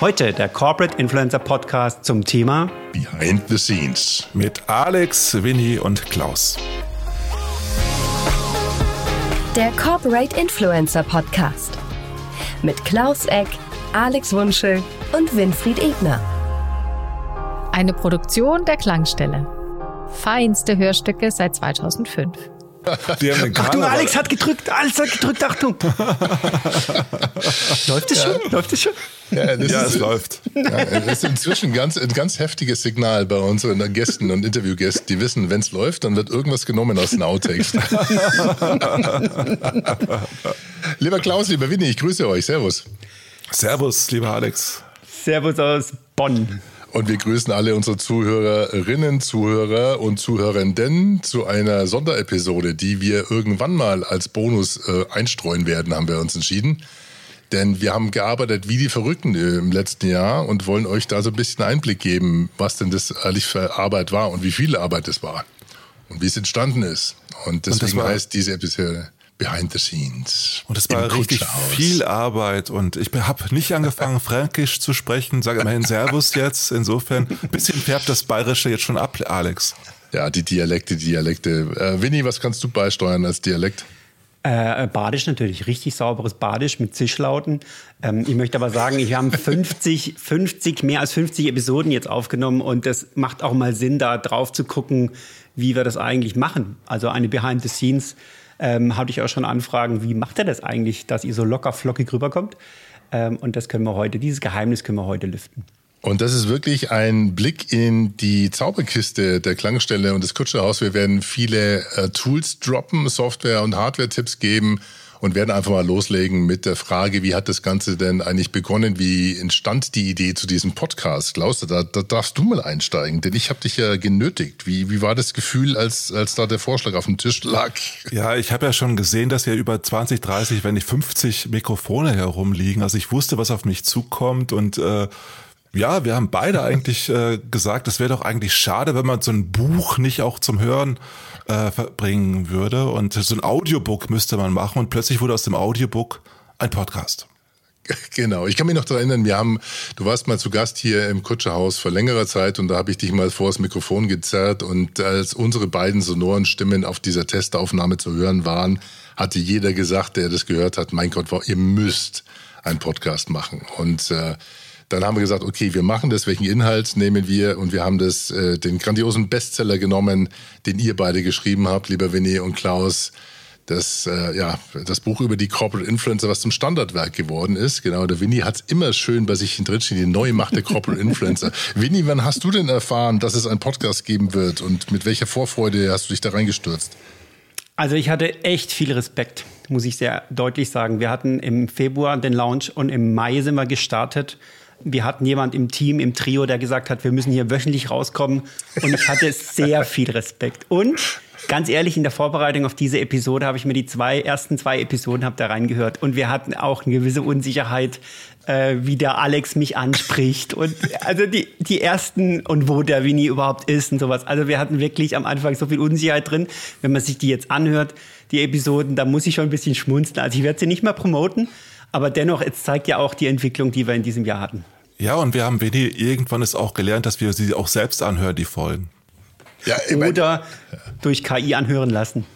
Heute der Corporate Influencer Podcast zum Thema Behind the Scenes mit Alex, Winnie und Klaus. Der Corporate Influencer Podcast mit Klaus Eck, Alex Wunschel und Winfried Ebner. Eine Produktion der Klangstelle. Feinste Hörstücke seit 2005. Achtung, Alex hat gedrückt, Alex hat gedrückt, Achtung. läuft es schon? Ja. Läuft es schon? Ja, ja es läuft. Ja, das ist inzwischen ganz, ein ganz heftiges Signal bei unseren Gästen und Interviewgästen. Die wissen, wenn es läuft, dann wird irgendwas genommen aus den Outtakes. lieber Klaus, lieber Winnie, ich grüße euch. Servus. Servus, lieber Alex. Servus aus Bonn. Und wir grüßen alle unsere Zuhörerinnen, Zuhörer und Zuhörenden zu einer Sonderepisode, die wir irgendwann mal als Bonus äh, einstreuen werden, haben wir uns entschieden. Denn wir haben gearbeitet wie die Verrückten im letzten Jahr und wollen euch da so ein bisschen Einblick geben, was denn das eigentlich für Arbeit war und wie viel Arbeit es war und wie es entstanden ist. Und deswegen und heißt diese Episode Behind the Scenes. Und es war richtig viel Arbeit und ich habe nicht angefangen, Fränkisch zu sprechen, sage immerhin Servus jetzt. Insofern, ein bisschen färbt das Bayerische jetzt schon ab, Alex. Ja, die Dialekte, Dialekte. Äh, Winnie, was kannst du beisteuern als Dialekt? Äh, Badisch natürlich, richtig sauberes Badisch mit Zischlauten. Ähm, ich möchte aber sagen, wir haben 50, 50, mehr als 50 Episoden jetzt aufgenommen und das macht auch mal Sinn, da drauf zu gucken, wie wir das eigentlich machen. Also eine Behind the Scenes ähm, hatte ich auch schon Anfragen, wie macht er das eigentlich, dass ihr so locker flockig rüberkommt? Ähm, und das können wir heute, dieses Geheimnis können wir heute lüften. Und das ist wirklich ein Blick in die Zauberkiste der Klangstelle und des Kutscherhaus. Wir werden viele äh, Tools droppen, Software- und Hardware-Tipps geben und werden einfach mal loslegen mit der Frage, wie hat das Ganze denn eigentlich begonnen? Wie entstand die Idee zu diesem Podcast? Klaus, da, da darfst du mal einsteigen, denn ich habe dich ja genötigt. Wie, wie war das Gefühl, als, als da der Vorschlag auf dem Tisch lag? Ja, ich habe ja schon gesehen, dass hier über 20, 30, wenn nicht 50 Mikrofone herumliegen. Also ich wusste, was auf mich zukommt und äh, ja, wir haben beide eigentlich äh, gesagt, es wäre doch eigentlich schade, wenn man so ein Buch nicht auch zum Hören äh, verbringen würde. Und so ein Audiobook müsste man machen und plötzlich wurde aus dem Audiobook ein Podcast. Genau, ich kann mich noch daran erinnern, wir haben, du warst mal zu Gast hier im Kutscherhaus vor längerer Zeit und da habe ich dich mal vor das Mikrofon gezerrt und als unsere beiden sonoren Stimmen auf dieser Testaufnahme zu hören waren, hatte jeder gesagt, der das gehört hat, mein Gott, ihr müsst einen Podcast machen. Und äh, dann haben wir gesagt, okay, wir machen das. Welchen Inhalt nehmen wir? Und wir haben das, äh, den grandiosen Bestseller genommen, den ihr beide geschrieben habt, lieber Winnie und Klaus. Das, äh, ja, das Buch über die Corporate Influencer, was zum Standardwerk geworden ist. Genau, der Winnie hat es immer schön bei sich drinstehen, die neue Macht der Corporate Influencer. Winnie, wann hast du denn erfahren, dass es einen Podcast geben wird? Und mit welcher Vorfreude hast du dich da reingestürzt? Also ich hatte echt viel Respekt, muss ich sehr deutlich sagen. Wir hatten im Februar den Launch und im Mai sind wir gestartet wir hatten jemand im Team, im Trio, der gesagt hat, wir müssen hier wöchentlich rauskommen. Und ich hatte sehr viel Respekt. Und ganz ehrlich, in der Vorbereitung auf diese Episode habe ich mir die zwei ersten zwei Episoden habe da reingehört. Und wir hatten auch eine gewisse Unsicherheit, äh, wie der Alex mich anspricht. Und also die, die ersten und wo der Winnie überhaupt ist und sowas. Also wir hatten wirklich am Anfang so viel Unsicherheit drin. Wenn man sich die jetzt anhört, die Episoden, da muss ich schon ein bisschen schmunzeln. Also ich werde sie nicht mehr promoten. Aber dennoch, es zeigt ja auch die Entwicklung, die wir in diesem Jahr hatten. Ja, und wir haben wenig, irgendwann ist auch gelernt, dass wir sie auch selbst anhören, die Folgen. Ja, Oder durch KI anhören lassen.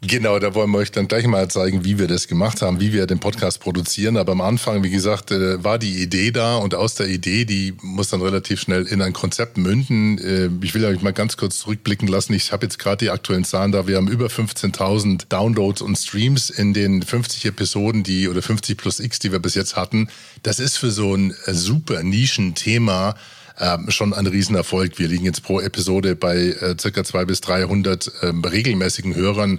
Genau, da wollen wir euch dann gleich mal zeigen, wie wir das gemacht haben, wie wir den Podcast produzieren. Aber am Anfang, wie gesagt, äh, war die Idee da und aus der Idee, die muss dann relativ schnell in ein Konzept münden. Äh, ich will euch mal ganz kurz zurückblicken lassen. Ich habe jetzt gerade die aktuellen Zahlen da. Wir haben über 15.000 Downloads und Streams in den 50 Episoden, die oder 50 plus X, die wir bis jetzt hatten. Das ist für so ein äh, super Nischenthema ähm, schon ein Riesenerfolg. Wir liegen jetzt pro Episode bei äh, circa 200 bis 300 ähm, regelmäßigen Hörern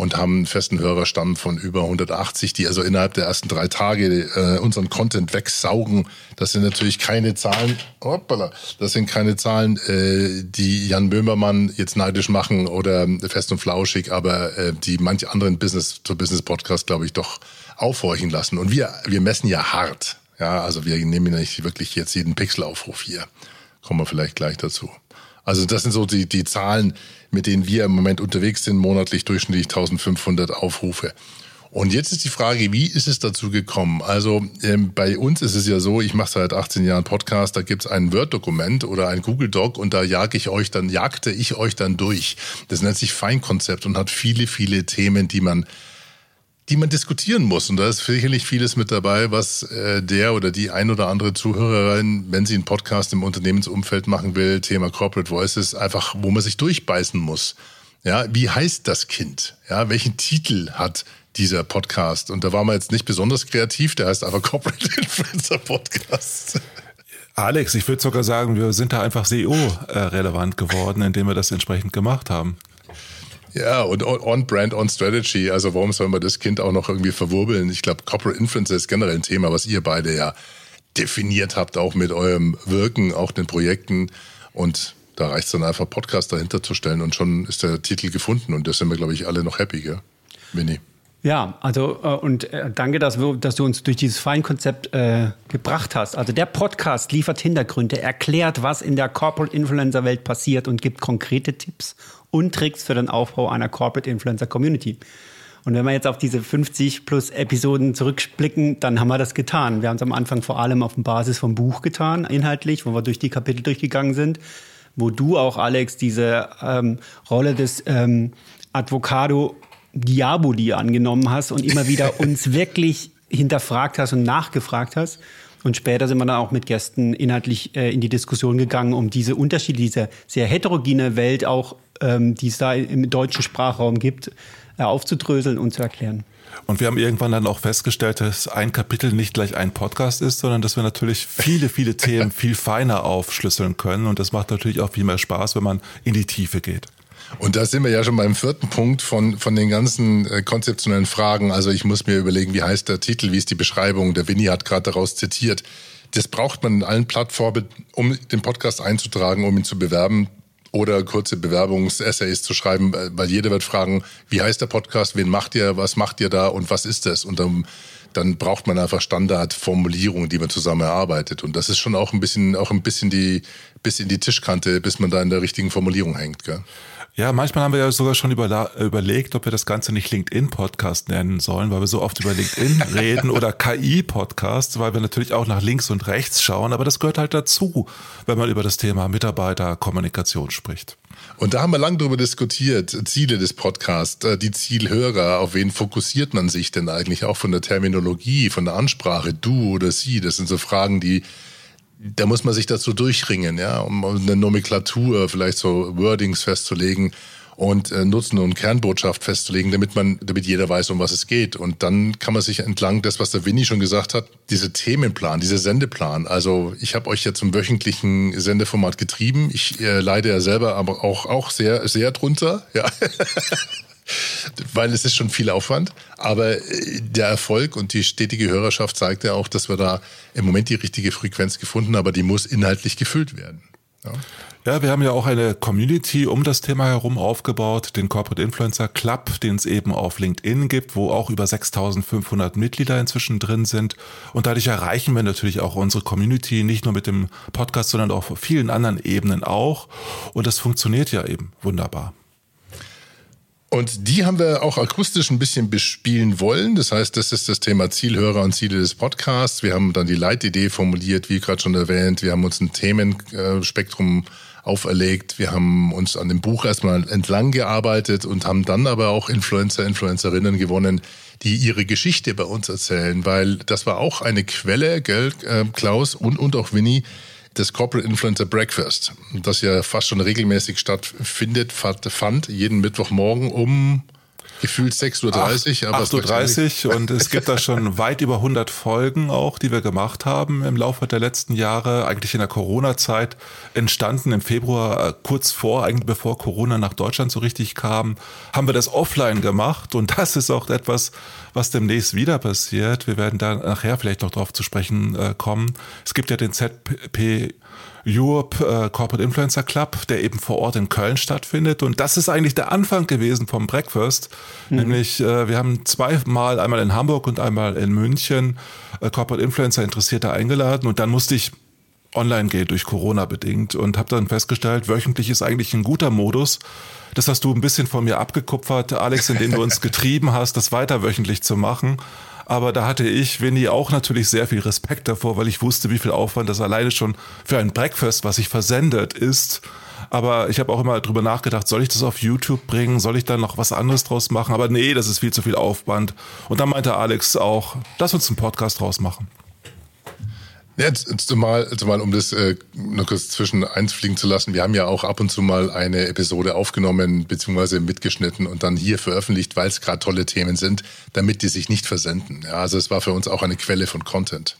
und haben einen festen Hörerstamm von über 180, die also innerhalb der ersten drei Tage äh, unseren Content wegsaugen. Das sind natürlich keine Zahlen, hoppala, das sind keine Zahlen, äh, die Jan Böhmermann jetzt neidisch machen oder fest und flauschig, aber äh, die manche anderen Business-to-Business-Podcasts, glaube ich, doch aufhorchen lassen. Und wir, wir messen ja hart. Ja, also wir nehmen nicht wirklich jetzt jeden Pixelaufruf hier. Kommen wir vielleicht gleich dazu. Also das sind so die, die Zahlen, mit denen wir im Moment unterwegs sind, monatlich durchschnittlich 1500 Aufrufe. Und jetzt ist die Frage, wie ist es dazu gekommen? Also ähm, bei uns ist es ja so, ich mache seit 18 Jahren Podcast, da gibt es ein Word-Dokument oder ein Google Doc und da jage ich euch dann, jagte ich euch dann durch. Das nennt sich Feinkonzept und hat viele, viele Themen, die man die man diskutieren muss. Und da ist sicherlich vieles mit dabei, was äh, der oder die ein oder andere Zuhörerin, wenn sie einen Podcast im Unternehmensumfeld machen will, Thema Corporate Voices, einfach, wo man sich durchbeißen muss. Ja, wie heißt das Kind? Ja, welchen Titel hat dieser Podcast? Und da war man jetzt nicht besonders kreativ, der heißt einfach Corporate Influencer Podcast. Alex, ich würde sogar sagen, wir sind da einfach SEO-relevant geworden, indem wir das entsprechend gemacht haben. Ja, und on-brand, on-strategy. Also warum soll man das Kind auch noch irgendwie verwurbeln? Ich glaube, Corporate Influencer ist generell ein Thema, was ihr beide ja definiert habt, auch mit eurem Wirken, auch den Projekten. Und da reicht es dann einfach, Podcast dahinter zu stellen und schon ist der Titel gefunden. Und da sind wir, glaube ich, alle noch happy, gell? Winnie. Ja, also äh, und äh, danke, dass, wir, dass du uns durch dieses Feinkonzept äh, gebracht hast. Also der Podcast liefert Hintergründe, erklärt, was in der Corporate Influencer Welt passiert und gibt konkrete Tipps und Tricks für den Aufbau einer Corporate Influencer Community. Und wenn wir jetzt auf diese 50 plus Episoden zurückblicken, dann haben wir das getan. Wir haben es am Anfang vor allem auf Basis vom Buch getan, inhaltlich, wo wir durch die Kapitel durchgegangen sind, wo du auch, Alex, diese ähm, Rolle des ähm, Advocado Diaboli angenommen hast und immer wieder uns wirklich hinterfragt hast und nachgefragt hast. Und später sind wir dann auch mit Gästen inhaltlich äh, in die Diskussion gegangen, um diese Unterschiede, diese sehr heterogene Welt auch, ähm, die es da im deutschen Sprachraum gibt, äh, aufzudröseln und zu erklären. Und wir haben irgendwann dann auch festgestellt, dass ein Kapitel nicht gleich ein Podcast ist, sondern dass wir natürlich viele, viele Themen viel feiner aufschlüsseln können. Und das macht natürlich auch viel mehr Spaß, wenn man in die Tiefe geht. Und da sind wir ja schon beim vierten Punkt von, von den ganzen äh, konzeptionellen Fragen. Also ich muss mir überlegen, wie heißt der Titel, wie ist die Beschreibung? Der Winnie hat gerade daraus zitiert. Das braucht man in allen Plattformen, um den Podcast einzutragen, um ihn zu bewerben oder kurze Bewerbungsessays zu schreiben, äh, weil jeder wird fragen, wie heißt der Podcast, wen macht ihr, was macht ihr da und was ist das? Und dann, dann braucht man einfach Standardformulierungen, die man zusammen erarbeitet. Und das ist schon auch ein bisschen, auch ein bisschen die, bis in die Tischkante, bis man da in der richtigen Formulierung hängt. Gell? Ja, manchmal haben wir ja sogar schon überlegt, ob wir das Ganze nicht LinkedIn-Podcast nennen sollen, weil wir so oft über LinkedIn reden oder KI-Podcast, weil wir natürlich auch nach links und rechts schauen. Aber das gehört halt dazu, wenn man über das Thema Mitarbeiterkommunikation spricht. Und da haben wir lang darüber diskutiert, Ziele des Podcasts, äh, die Zielhörer, auf wen fokussiert man sich denn eigentlich auch von der Terminologie, von der Ansprache, du oder sie, das sind so Fragen, die da muss man sich dazu durchringen, ja, um eine Nomenklatur, vielleicht so Wordings festzulegen und äh, Nutzen und Kernbotschaft festzulegen, damit man, damit jeder weiß, um was es geht. Und dann kann man sich entlang des, was der Winnie schon gesagt hat, diese Themenplan, dieser Sendeplan. Also ich habe euch ja zum wöchentlichen Sendeformat getrieben. Ich äh, leide ja selber aber auch auch sehr sehr drunter, ja. weil es ist schon viel Aufwand. Aber äh, der Erfolg und die stetige Hörerschaft zeigt ja auch, dass wir da im Moment die richtige Frequenz gefunden haben, aber die muss inhaltlich gefüllt werden. Ja. Ja, wir haben ja auch eine Community um das Thema herum aufgebaut, den Corporate Influencer Club, den es eben auf LinkedIn gibt, wo auch über 6500 Mitglieder inzwischen drin sind. Und dadurch erreichen wir natürlich auch unsere Community, nicht nur mit dem Podcast, sondern auch auf vielen anderen Ebenen auch. Und das funktioniert ja eben wunderbar. Und die haben wir auch akustisch ein bisschen bespielen wollen. Das heißt, das ist das Thema Zielhörer und Ziele des Podcasts. Wir haben dann die Leitidee formuliert, wie gerade schon erwähnt. Wir haben uns ein Themenspektrum auferlegt. Wir haben uns an dem Buch erstmal entlang gearbeitet und haben dann aber auch Influencer, Influencerinnen gewonnen, die ihre Geschichte bei uns erzählen, weil das war auch eine Quelle, gell, äh, Klaus und, und auch Winnie, des Corporate Influencer Breakfast, das ja fast schon regelmäßig stattfindet, fand jeden Mittwochmorgen um gefühlt 6.30 Uhr. 8.30 Uhr und es gibt da schon weit über 100 Folgen auch, die wir gemacht haben im Laufe der letzten Jahre, eigentlich in der Corona-Zeit entstanden im Februar, äh, kurz vor, eigentlich bevor Corona nach Deutschland so richtig kam, haben wir das offline gemacht und das ist auch etwas, was demnächst wieder passiert. Wir werden da nachher vielleicht noch drauf zu sprechen äh, kommen. Es gibt ja den ZP Europe äh, Corporate Influencer Club, der eben vor Ort in Köln stattfindet. Und das ist eigentlich der Anfang gewesen vom Breakfast. Mhm. Nämlich, äh, wir haben zweimal, einmal in Hamburg und einmal in München, äh, Corporate Influencer Interessierte eingeladen. Und dann musste ich online geht durch Corona bedingt und habe dann festgestellt, wöchentlich ist eigentlich ein guter Modus. Das hast du ein bisschen von mir abgekupfert, Alex, indem du uns getrieben hast, das weiter wöchentlich zu machen. Aber da hatte ich, Winnie, auch natürlich sehr viel Respekt davor, weil ich wusste, wie viel Aufwand das alleine schon für ein Breakfast, was sich versendet, ist. Aber ich habe auch immer drüber nachgedacht, soll ich das auf YouTube bringen? Soll ich da noch was anderes draus machen? Aber nee, das ist viel zu viel Aufwand. Und dann meinte Alex auch, lass uns einen Podcast draus machen. Ja, zumal, zumal um das äh, noch kurz zwischen einfliegen zu lassen, wir haben ja auch ab und zu mal eine Episode aufgenommen bzw. mitgeschnitten und dann hier veröffentlicht, weil es gerade tolle Themen sind, damit die sich nicht versenden. Ja, also es war für uns auch eine Quelle von Content.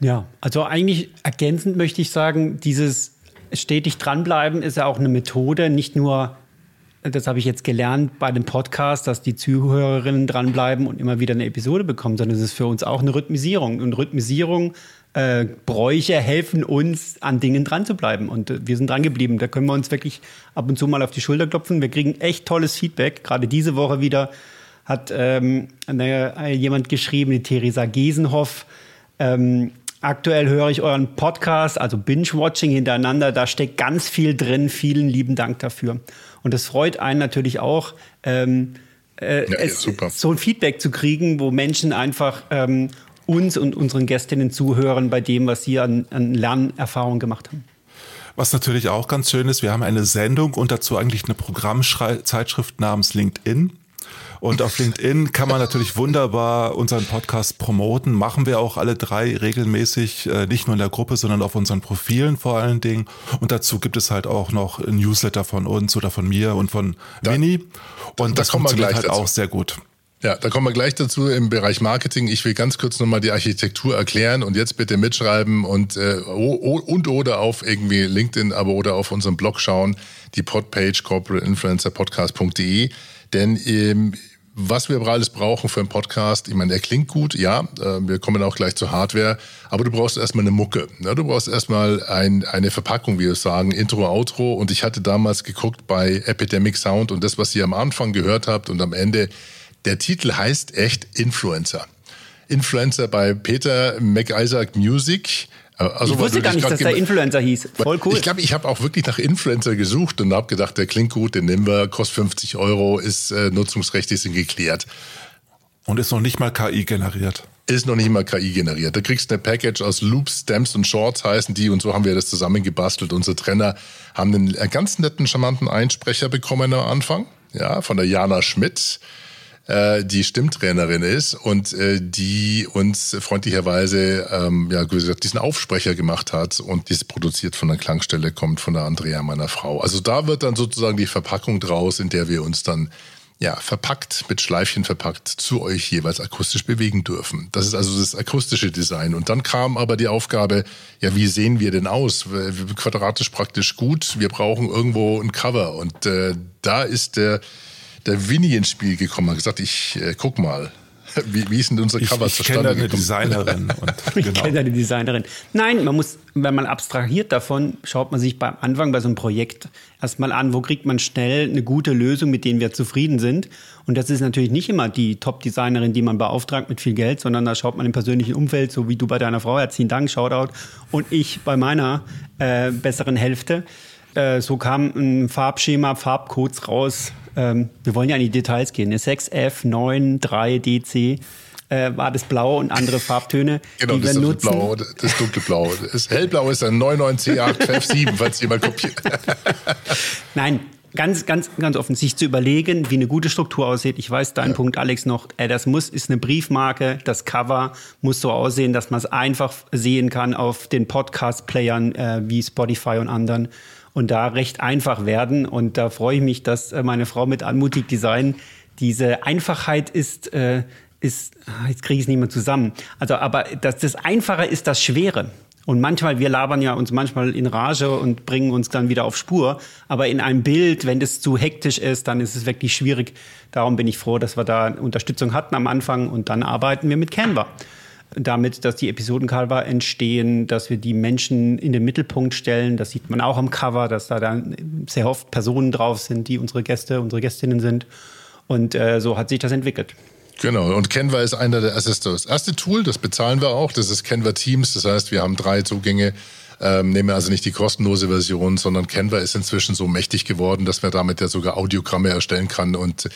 Ja, also eigentlich ergänzend möchte ich sagen, dieses stetig dranbleiben ist ja auch eine Methode, nicht nur das habe ich jetzt gelernt bei dem Podcast, dass die Zuhörerinnen dranbleiben und immer wieder eine Episode bekommen, sondern es ist für uns auch eine Rhythmisierung. Und Rhythmisierung äh, Bräuche helfen uns, an Dingen dran zu bleiben. Und äh, wir sind dran geblieben. Da können wir uns wirklich ab und zu mal auf die Schulter klopfen. Wir kriegen echt tolles Feedback. Gerade diese Woche wieder hat ähm, eine, äh, jemand geschrieben, die Theresa Gesenhoff. Ähm, aktuell höre ich euren Podcast, also Binge-Watching hintereinander. Da steckt ganz viel drin. Vielen lieben Dank dafür. Und das freut einen natürlich auch. Ähm, äh, ja, es, so ein Feedback zu kriegen, wo Menschen einfach ähm, uns und unseren Gästinnen zuhören bei dem, was sie an, an Lernerfahrung gemacht haben. Was natürlich auch ganz schön ist, wir haben eine Sendung und dazu eigentlich eine Programmzeitschrift namens LinkedIn. Und auf LinkedIn kann man natürlich wunderbar unseren Podcast promoten. Machen wir auch alle drei regelmäßig, äh, nicht nur in der Gruppe, sondern auf unseren Profilen vor allen Dingen. Und dazu gibt es halt auch noch ein Newsletter von uns oder von mir und von da, Mini. Und da das funktioniert halt dazu. auch sehr gut. Ja, da kommen wir gleich dazu im Bereich Marketing. Ich will ganz kurz nochmal die Architektur erklären und jetzt bitte mitschreiben und, äh, und oder auf irgendwie LinkedIn, aber oder auf unserem Blog schauen, die Podpage corporateinfluencerpodcast.de. Denn ähm, was wir alles brauchen für einen Podcast, ich meine, der klingt gut, ja, äh, wir kommen auch gleich zur Hardware, aber du brauchst erstmal eine Mucke. Ne? Du brauchst erstmal ein, eine Verpackung, wie wir es sagen, Intro, Outro. Und ich hatte damals geguckt bei Epidemic Sound und das, was ihr am Anfang gehört habt und am Ende der Titel heißt echt Influencer. Influencer bei Peter McIsaac Music. Also, ich wusste gar nicht, dass der Influencer hieß. Voll cool. Ich glaube, ich habe auch wirklich nach Influencer gesucht und habe gedacht, der klingt gut, den nehmen wir, kostet 50 Euro, ist äh, nutzungsrechtlich sind geklärt. Und ist noch nicht mal KI generiert. Ist noch nicht mal KI generiert. Da kriegst du eine Package aus Loops, Stamps und Shorts heißen die und so haben wir das zusammengebastelt. Unsere Trainer haben einen ganz netten, charmanten Einsprecher bekommen am Anfang, ja, von der Jana Schmidt äh, die Stimmtrainerin ist und äh, die uns freundlicherweise ähm, ja, gesagt, diesen Aufsprecher gemacht hat und diese produziert von der Klangstelle kommt von der Andrea, meiner Frau. Also da wird dann sozusagen die Verpackung draus, in der wir uns dann ja, verpackt, mit Schleifchen verpackt, zu euch jeweils akustisch bewegen dürfen. Das ist also das akustische Design. Und dann kam aber die Aufgabe, ja, wie sehen wir denn aus? Quadratisch praktisch gut. Wir brauchen irgendwo ein Cover. Und äh, da ist der der Winnie ins Spiel gekommen, hat gesagt, ich äh, guck mal. Wie, wie ist denn unser Cover ich, ich zustande gekommen? Ich kenne eine Designerin. Und, genau. Ich kenne eine Designerin. Nein, man muss, wenn man abstrahiert davon, schaut man sich beim Anfang bei so einem Projekt erstmal an, wo kriegt man schnell eine gute Lösung, mit denen wir zufrieden sind. Und das ist natürlich nicht immer die Top-Designerin, die man beauftragt mit viel Geld, sondern da schaut man im persönlichen Umfeld, so wie du bei deiner Frau, herzlichen Dank, Shoutout, und ich bei meiner äh, besseren Hälfte. Äh, so kam ein Farbschema, Farbcodes raus, ähm, wir wollen ja in die Details gehen. 6F, 9, 3, DC äh, war das Blau und andere Farbtöne. Genau, die das wir ist nutzen. Blau, das dunkelblau. Das hellblau ist ein 99C8F7, falls jemand kopiert. Nein, ganz, ganz, ganz offen, sich zu überlegen, wie eine gute Struktur aussieht. Ich weiß deinen ja. Punkt, Alex, noch. Äh, das muss, ist eine Briefmarke. Das Cover muss so aussehen, dass man es einfach sehen kann auf den Podcast-Playern äh, wie Spotify und anderen und da recht einfach werden. Und da freue ich mich, dass äh, meine Frau mit Anmutig Design diese Einfachheit ist, äh, ist, ah, jetzt kriege ich es nicht mehr zusammen. Also, aber das, das Einfache ist das Schwere. Und manchmal, wir labern ja uns manchmal in Rage und bringen uns dann wieder auf Spur. Aber in einem Bild, wenn das zu hektisch ist, dann ist es wirklich schwierig. Darum bin ich froh, dass wir da Unterstützung hatten am Anfang und dann arbeiten wir mit Canva damit, dass die Episodencover entstehen, dass wir die Menschen in den Mittelpunkt stellen. Das sieht man auch am Cover, dass da dann sehr oft Personen drauf sind, die unsere Gäste, unsere Gästinnen sind. Und äh, so hat sich das entwickelt. Genau, und Canva ist einer der, ist das erste Tool, das bezahlen wir auch, das ist Canva Teams, das heißt, wir haben drei Zugänge Ähm, nehmen also nicht die kostenlose Version, sondern Canva ist inzwischen so mächtig geworden, dass man damit ja sogar Audiogramme erstellen kann und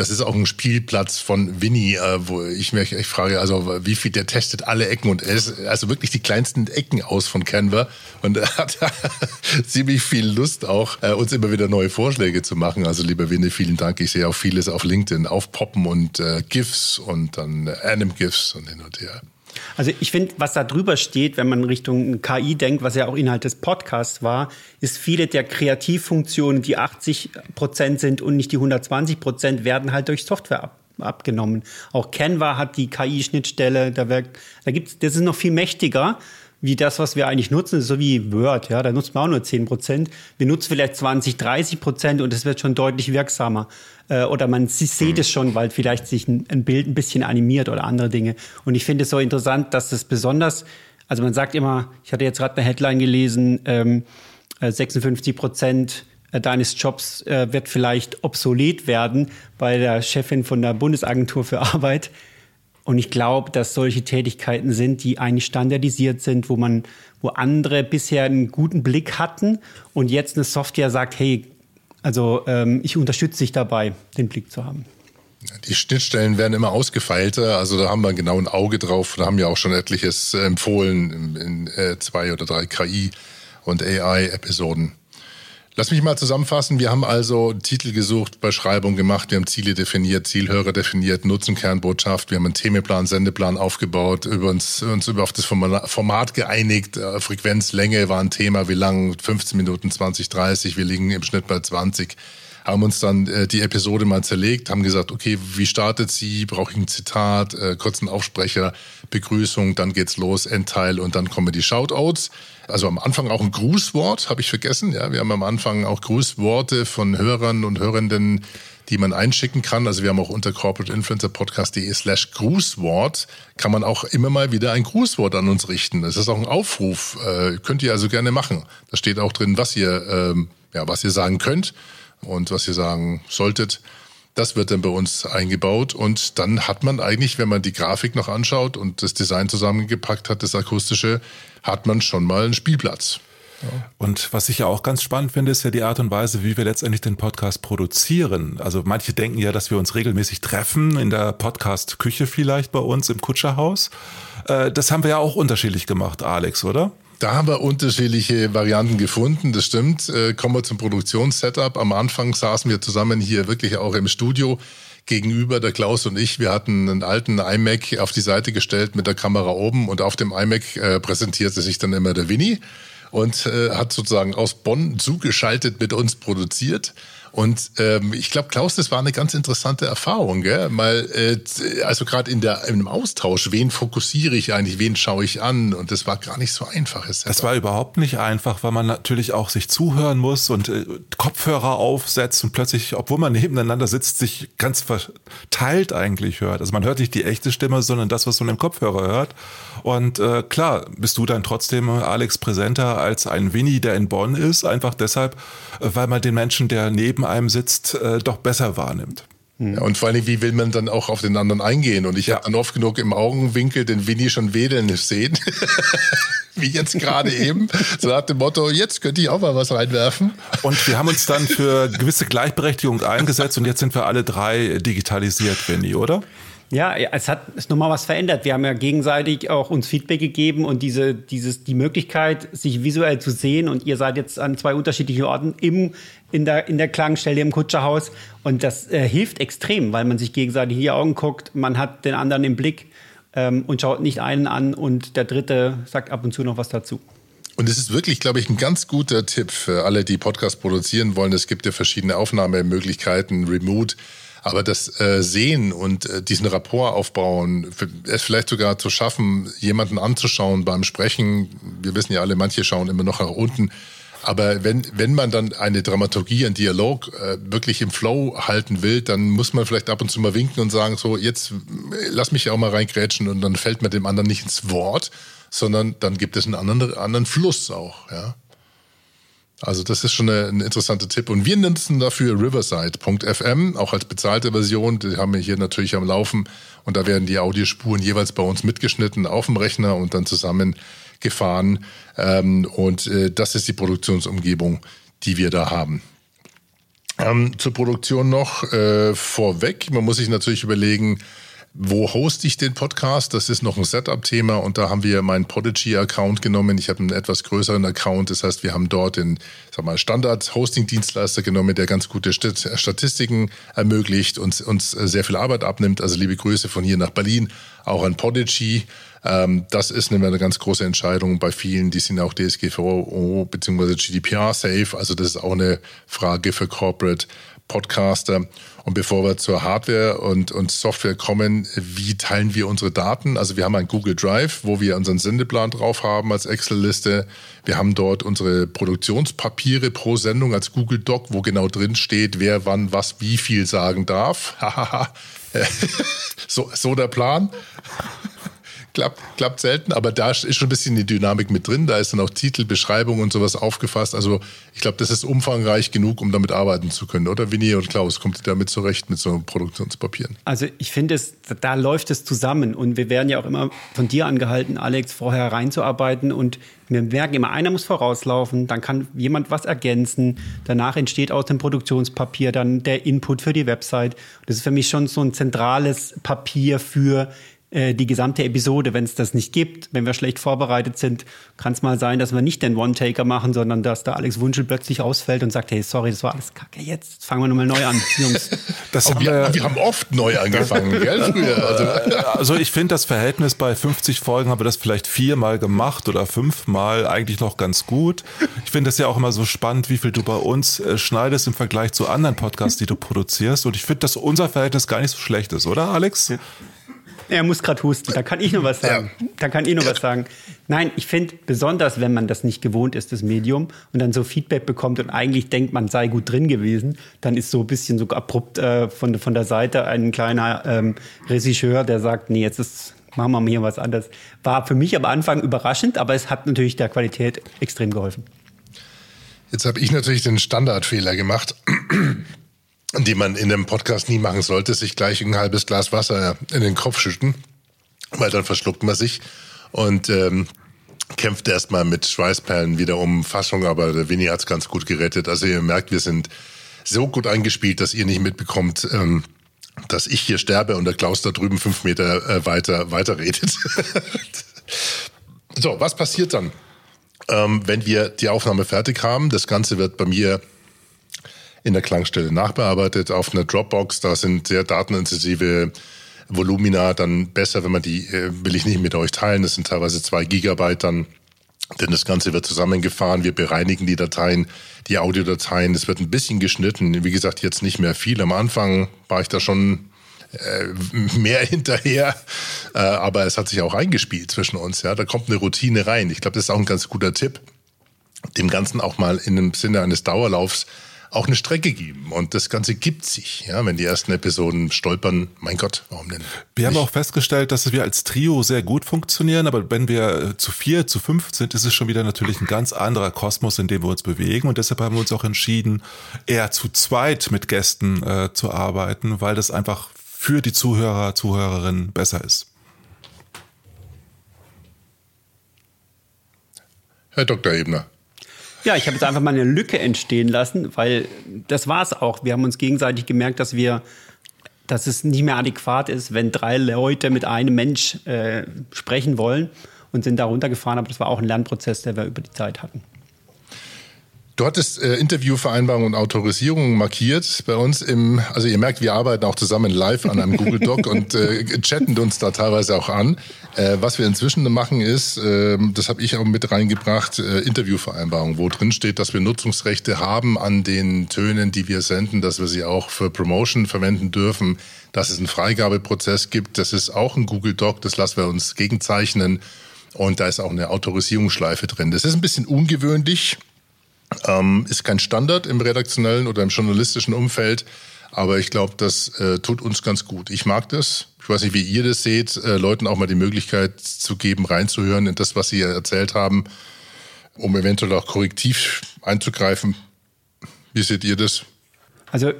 das ist auch ein Spielplatz von Winnie, äh, wo ich mich echt frage, also wie viel der testet alle Ecken und ist also wirklich die kleinsten Ecken aus von Canva und er hat ziemlich viel Lust auch, äh, uns immer wieder neue Vorschläge zu machen. Also lieber Winnie, vielen Dank. Ich sehe auch vieles auf LinkedIn aufpoppen und äh, GIFs und dann äh, Anim-GIFs und hin und her. Also ich finde, was da drüber steht, wenn man Richtung KI denkt, was ja auch Inhalt des Podcasts war, ist viele der Kreativfunktionen, die 80 Prozent sind und nicht die 120 Prozent, werden halt durch Software ab, abgenommen. Auch Canva hat die KI-Schnittstelle, da, da gibt's, das ist noch viel mächtiger wie das, was wir eigentlich nutzen, so wie Word, ja, da nutzt man auch nur 10 Prozent. Wir nutzen vielleicht 20, 30 Prozent und es wird schon deutlich wirksamer. Äh, oder man sieht mhm. es schon, weil vielleicht sich ein, ein, Bild ein bisschen animiert oder andere Dinge. Und ich finde es so interessant, dass es besonders, also man sagt immer, ich hatte jetzt gerade eine Headline gelesen, ähm, 56 äh, Prozent äh, deines Jobs äh, wird vielleicht obsolet werden bei der Chefin von der Bundesagentur für Arbeit. Und ich glaube, dass solche Tätigkeiten sind, die eigentlich standardisiert sind, wo man, wo andere bisher einen guten Blick hatten und jetzt eine Software sagt, hey, also ähm, ich unterstütze dich dabei, den Blick zu haben. Die Schnittstellen werden immer ausgefeilter, also da haben wir genau ein Auge drauf. Da haben ja auch schon etliches empfohlen in, in äh, zwei oder drei KI und AI-Episoden. Lass mich mal zusammenfassen. Wir haben also Titel gesucht, Beschreibung gemacht, wir haben Ziele definiert, Zielhörer definiert, Nutzenkernbotschaft, wir haben einen Themenplan, Sendeplan aufgebaut, über uns, uns über auf das Format geeinigt, äh, Frequenz, Länge war ein Thema, wie lang, 15 Minuten, 20, 30, wir liegen im Schnitt bei 20 haben uns dann äh, die Episode mal zerlegt, haben gesagt, okay, wie startet sie? Brauche ich ein Zitat, äh, kurzen Aufsprecher, Begrüßung, dann geht's los, Endteil und dann kommen die Shoutouts. Also am Anfang auch ein Grußwort, habe ich vergessen. Ja, wir haben am Anfang auch Grußworte von Hörern und Hörenden, die man einschicken kann. Also wir haben auch unter corporateinfluencerpodcast.de slash Grußwort kann man auch immer mal wieder ein Grußwort an uns richten. Das ist auch ein Aufruf. Äh, könnt ihr also gerne machen. Da steht auch drin, was ihr, ähm, ja, was ihr sagen könnt und was ihr sagen solltet. Das wird dann bei uns eingebaut und dann hat man eigentlich, wenn man die Grafik noch anschaut und das Design zusammengepackt hat, das akustische, hat man schon mal einen Spielplatz. Und was ich ja auch ganz spannend finde, ist ja die Art und Weise, wie wir letztendlich den Podcast produzieren. Also manche denken ja, dass wir uns regelmäßig treffen, in der Podcast-Küche vielleicht bei uns im Kutscherhaus. Äh, das haben wir ja auch unterschiedlich gemacht, Alex, oder? Da haben wir unterschiedliche Varianten gefunden, das stimmt. Äh, kommen wir zum Produktionssetup. Am Anfang saßen wir zusammen hier wirklich auch im Studio gegenüber, der Klaus und ich. Wir hatten einen alten iMac auf die Seite gestellt mit der Kamera oben und auf dem iMac äh, präsentierte sich dann immer der Winnie und äh, hat sozusagen aus Bonn zugeschaltet mit uns produziert. Und ähm, ich glaube, Klaus, das war eine ganz interessante Erfahrung, gell? Mal, äh, also gerade in der im Austausch, wen fokussiere ich eigentlich, wen schaue ich an? Und das war gar nicht so einfach. Es war überhaupt nicht einfach, weil man natürlich auch sich zuhören muss und äh, Kopfhörer aufsetzt und plötzlich, obwohl man nebeneinander sitzt, sich ganz verteilt eigentlich hört. Also man hört nicht die echte Stimme, sondern das, was man im Kopfhörer hört. Und äh, klar, bist du dann trotzdem, Alex, präsenter als ein Winnie, der in Bonn ist, einfach deshalb, äh, weil man den Menschen, der neben einem sitzt, äh, doch besser wahrnimmt. Ja, und vor allem, wie will man dann auch auf den anderen eingehen? Und ich ja. habe dann oft genug im Augenwinkel den Winnie schon wedeln sehen. wie jetzt gerade eben. So nach dem Motto, jetzt könnte ich auch mal was reinwerfen. Und wir haben uns dann für gewisse Gleichberechtigung eingesetzt und jetzt sind wir alle drei digitalisiert, Winnie, oder? Ja, es hat ist nochmal was verändert. Wir haben ja gegenseitig auch uns Feedback gegeben und diese, dieses, die Möglichkeit, sich visuell zu sehen. Und ihr seid jetzt an zwei unterschiedlichen Orten im, in, der, in der Klangstelle im Kutscherhaus. Und das äh, hilft extrem, weil man sich gegenseitig in die Augen guckt. Man hat den anderen im Blick ähm, und schaut nicht einen an und der dritte sagt ab und zu noch was dazu. Und es ist wirklich, glaube ich, ein ganz guter Tipp für alle, die Podcast produzieren wollen. Es gibt ja verschiedene Aufnahmemöglichkeiten, Remote. Aber das äh, Sehen und äh, diesen Rapport aufbauen, es vielleicht sogar zu schaffen, jemanden anzuschauen beim Sprechen. Wir wissen ja alle, manche schauen immer noch nach unten. Aber wenn, wenn man dann eine Dramaturgie, einen Dialog äh, wirklich im Flow halten will, dann muss man vielleicht ab und zu mal winken und sagen, so, jetzt äh, lass mich auch mal reingrätschen und dann fällt man dem anderen nicht ins Wort, sondern dann gibt es einen anderen, anderen Fluss auch, ja. Also das ist schon ein interessanter Tipp. Und wir nutzen dafür Riverside.fm, auch als bezahlte Version. Die haben wir hier natürlich am Laufen. Und da werden die Audiospuren jeweils bei uns mitgeschnitten auf dem Rechner und dann zusammen gefahren. Ähm, und äh, das ist die Produktionsumgebung, die wir da haben. Ähm, zur Produktion noch äh, vorweg. Man muss sich natürlich überlegen, wo hoste ich den Podcast? Das ist noch ein Setup-Thema und da haben wir meinen Podigy-Account genommen. Ich habe einen etwas größeren Account. Das heißt, wir haben dort den Standard-Hosting-Dienstleister genommen, der ganz gute Statistiken ermöglicht und uns sehr viel Arbeit abnimmt. Also liebe Grüße von hier nach Berlin, auch an Podigy. Ähm, das ist eine ganz große Entscheidung bei vielen. Die sind auch DSGVO bzw. GDPR safe. Also das ist auch eine Frage für Corporate Podcaster. Und bevor wir zur Hardware und, und Software kommen, wie teilen wir unsere Daten? Also wir haben ein Google Drive, wo wir unseren Sendeplan drauf haben als Excel-Liste. Wir haben dort unsere Produktionspapiere pro Sendung als Google Doc, wo genau drin steht, wer wann was wie viel sagen darf. so, so der Plan klappt, klappt selten, aber da ist schon ein bisschen die Dynamik mit drin. Da ist dann auch Titel, Beschreibung und sowas aufgefasst. Also ich glaube, das ist umfangreich genug, um damit arbeiten zu können. Oder Winnie und Klaus, kommt ihr damit zurecht mit so Produktionspapieren? Also ich finde, es, da läuft es zusammen und wir werden ja auch immer von dir angehalten, Alex, vorher reinzuarbeiten und wir merken immer, einer muss vorauslaufen, dann kann jemand was ergänzen, danach entsteht aus dem Produktionspapier dann der Input für die Website. Das ist für mich schon so ein zentrales Papier für äh, die gesamte Episode, wenn es das nicht gibt, wenn wir schlecht vorbereitet sind, kann es mal sein, dass wir nicht den One-Taker machen, sondern dass da Alex Wunschel plötzlich ausfällt und sagt, hey, sorry, das war alles kacke, jetzt fangen wir nochmal neu an, Jungs. Das haben wir, wir, haben oft neu angefangen, gell, früher. Also, also ich finde das Verhältnis bei 50 Folgen haben wir das vielleicht viermal gemacht oder fünfmal eigentlich noch ganz gut. Ich finde es ja auch immer so spannend, wie viel du bei uns äh, schneidest im Vergleich zu anderen Podcasts, die du produzierst. Und ich finde, dass unser Verhältnis gar nicht so schlecht ist, oder, Alex? Ja. Er muss gerade husten, da kann ich nur was sagen. Ja. Da kann ich nur was sagen. Nein, ich finde, besonders wenn man das nicht gewohnt ist, das Medium, und dann so Feedback bekommt und eigentlich denkt, man sei gut drin gewesen, dann ist so ein bisschen so abrupt äh, von, von der Seite ein kleiner ähm, Regisseur, der sagt, nee, jetzt ist, machen wir mal hier was anderes. War für mich am Anfang überraschend, aber es hat natürlich der Qualität extrem geholfen. Jetzt habe ich natürlich den Standardfehler gemacht die man in einem Podcast nie machen sollte, sich gleich ein halbes Glas Wasser in den Kopf schütten, weil dann verschluckt man sich und ähm, kämpft erstmal mit Schweißperlen wieder um Fassung, aber der Winnie hat's ganz gut gerettet. Also ihr merkt, wir sind so gut eingespielt, dass ihr nicht mitbekommt, ähm, dass ich hier sterbe und der Klaus da drüben fünf Meter äh, weiter weiter redet. so, was passiert dann, ähm, wenn wir die Aufnahme fertig haben? Das Ganze wird bei mir in der Klangstelle nachbearbeitet auf einer Dropbox. Da sind sehr datenintensive Volumina dann besser, wenn man die, äh, will ich nicht mit euch teilen. Das sind teilweise zwei Gigabyte dann. Denn das Ganze wird zusammengefahren. Wir bereinigen die Dateien, die Audiodateien. Es wird ein bisschen geschnitten. Wie gesagt, jetzt nicht mehr viel. Am Anfang war ich da schon äh, mehr hinterher, äh, aber es hat sich auch eingespielt zwischen uns. Ja, da kommt eine Routine rein. Ich glaube, das ist auch ein ganz guter Tipp, dem Ganzen auch mal in dem Sinne eines Dauerlaufs auch eine Strecke geben. Und das Ganze gibt sich, ja, wenn die ersten Episoden stolpern. Mein Gott, warum denn? Wir nicht? haben auch festgestellt, dass wir als Trio sehr gut funktionieren, aber wenn wir zu vier, zu fünf sind, ist es schon wieder natürlich ein ganz anderer Kosmos, in dem wir uns bewegen. Und deshalb haben wir uns auch entschieden, eher zu zweit mit Gästen äh, zu arbeiten, weil das einfach für die Zuhörer, Zuhörerinnen besser ist. Herr Dr. Ebner. Ja, ich habe jetzt einfach mal eine Lücke entstehen lassen, weil das war es auch. Wir haben uns gegenseitig gemerkt, dass wir, dass es nicht mehr adäquat ist, wenn drei Leute mit einem Mensch äh, sprechen wollen und sind da runtergefahren. Aber das war auch ein Lernprozess, der wir über die Zeit hatten. Du hattest äh, Interviewvereinbarung und Autorisierung markiert bei uns im, also ihr merkt, wir arbeiten auch zusammen live an einem Google Doc und äh, chatten uns da teilweise auch an. Äh, was wir inzwischen machen ist, äh, das habe ich auch mit reingebracht, äh, Interviewvereinbarung, wo drin steht, dass wir Nutzungsrechte haben an den Tönen, die wir senden, dass wir sie auch für Promotion verwenden dürfen, dass es einen Freigabeprozess gibt. Das ist auch ein Google Doc, das lassen wir uns gegenzeichnen. Und da ist auch eine Autorisierungsschleife drin. Das ist ein bisschen ungewöhnlich ähm, ist kein Standard im redaktionellen oder im journalistischen Umfeld, aber ich glaube, das äh, tut uns ganz gut. Ich mag das. Ich weiß nicht, wie ihr das seht, äh, Leuten auch mal die Möglichkeit zu geben, reinzuhören in das, was sie erzählt haben, um eventuell auch korrektiv einzugreifen. Wie seht ihr das? Also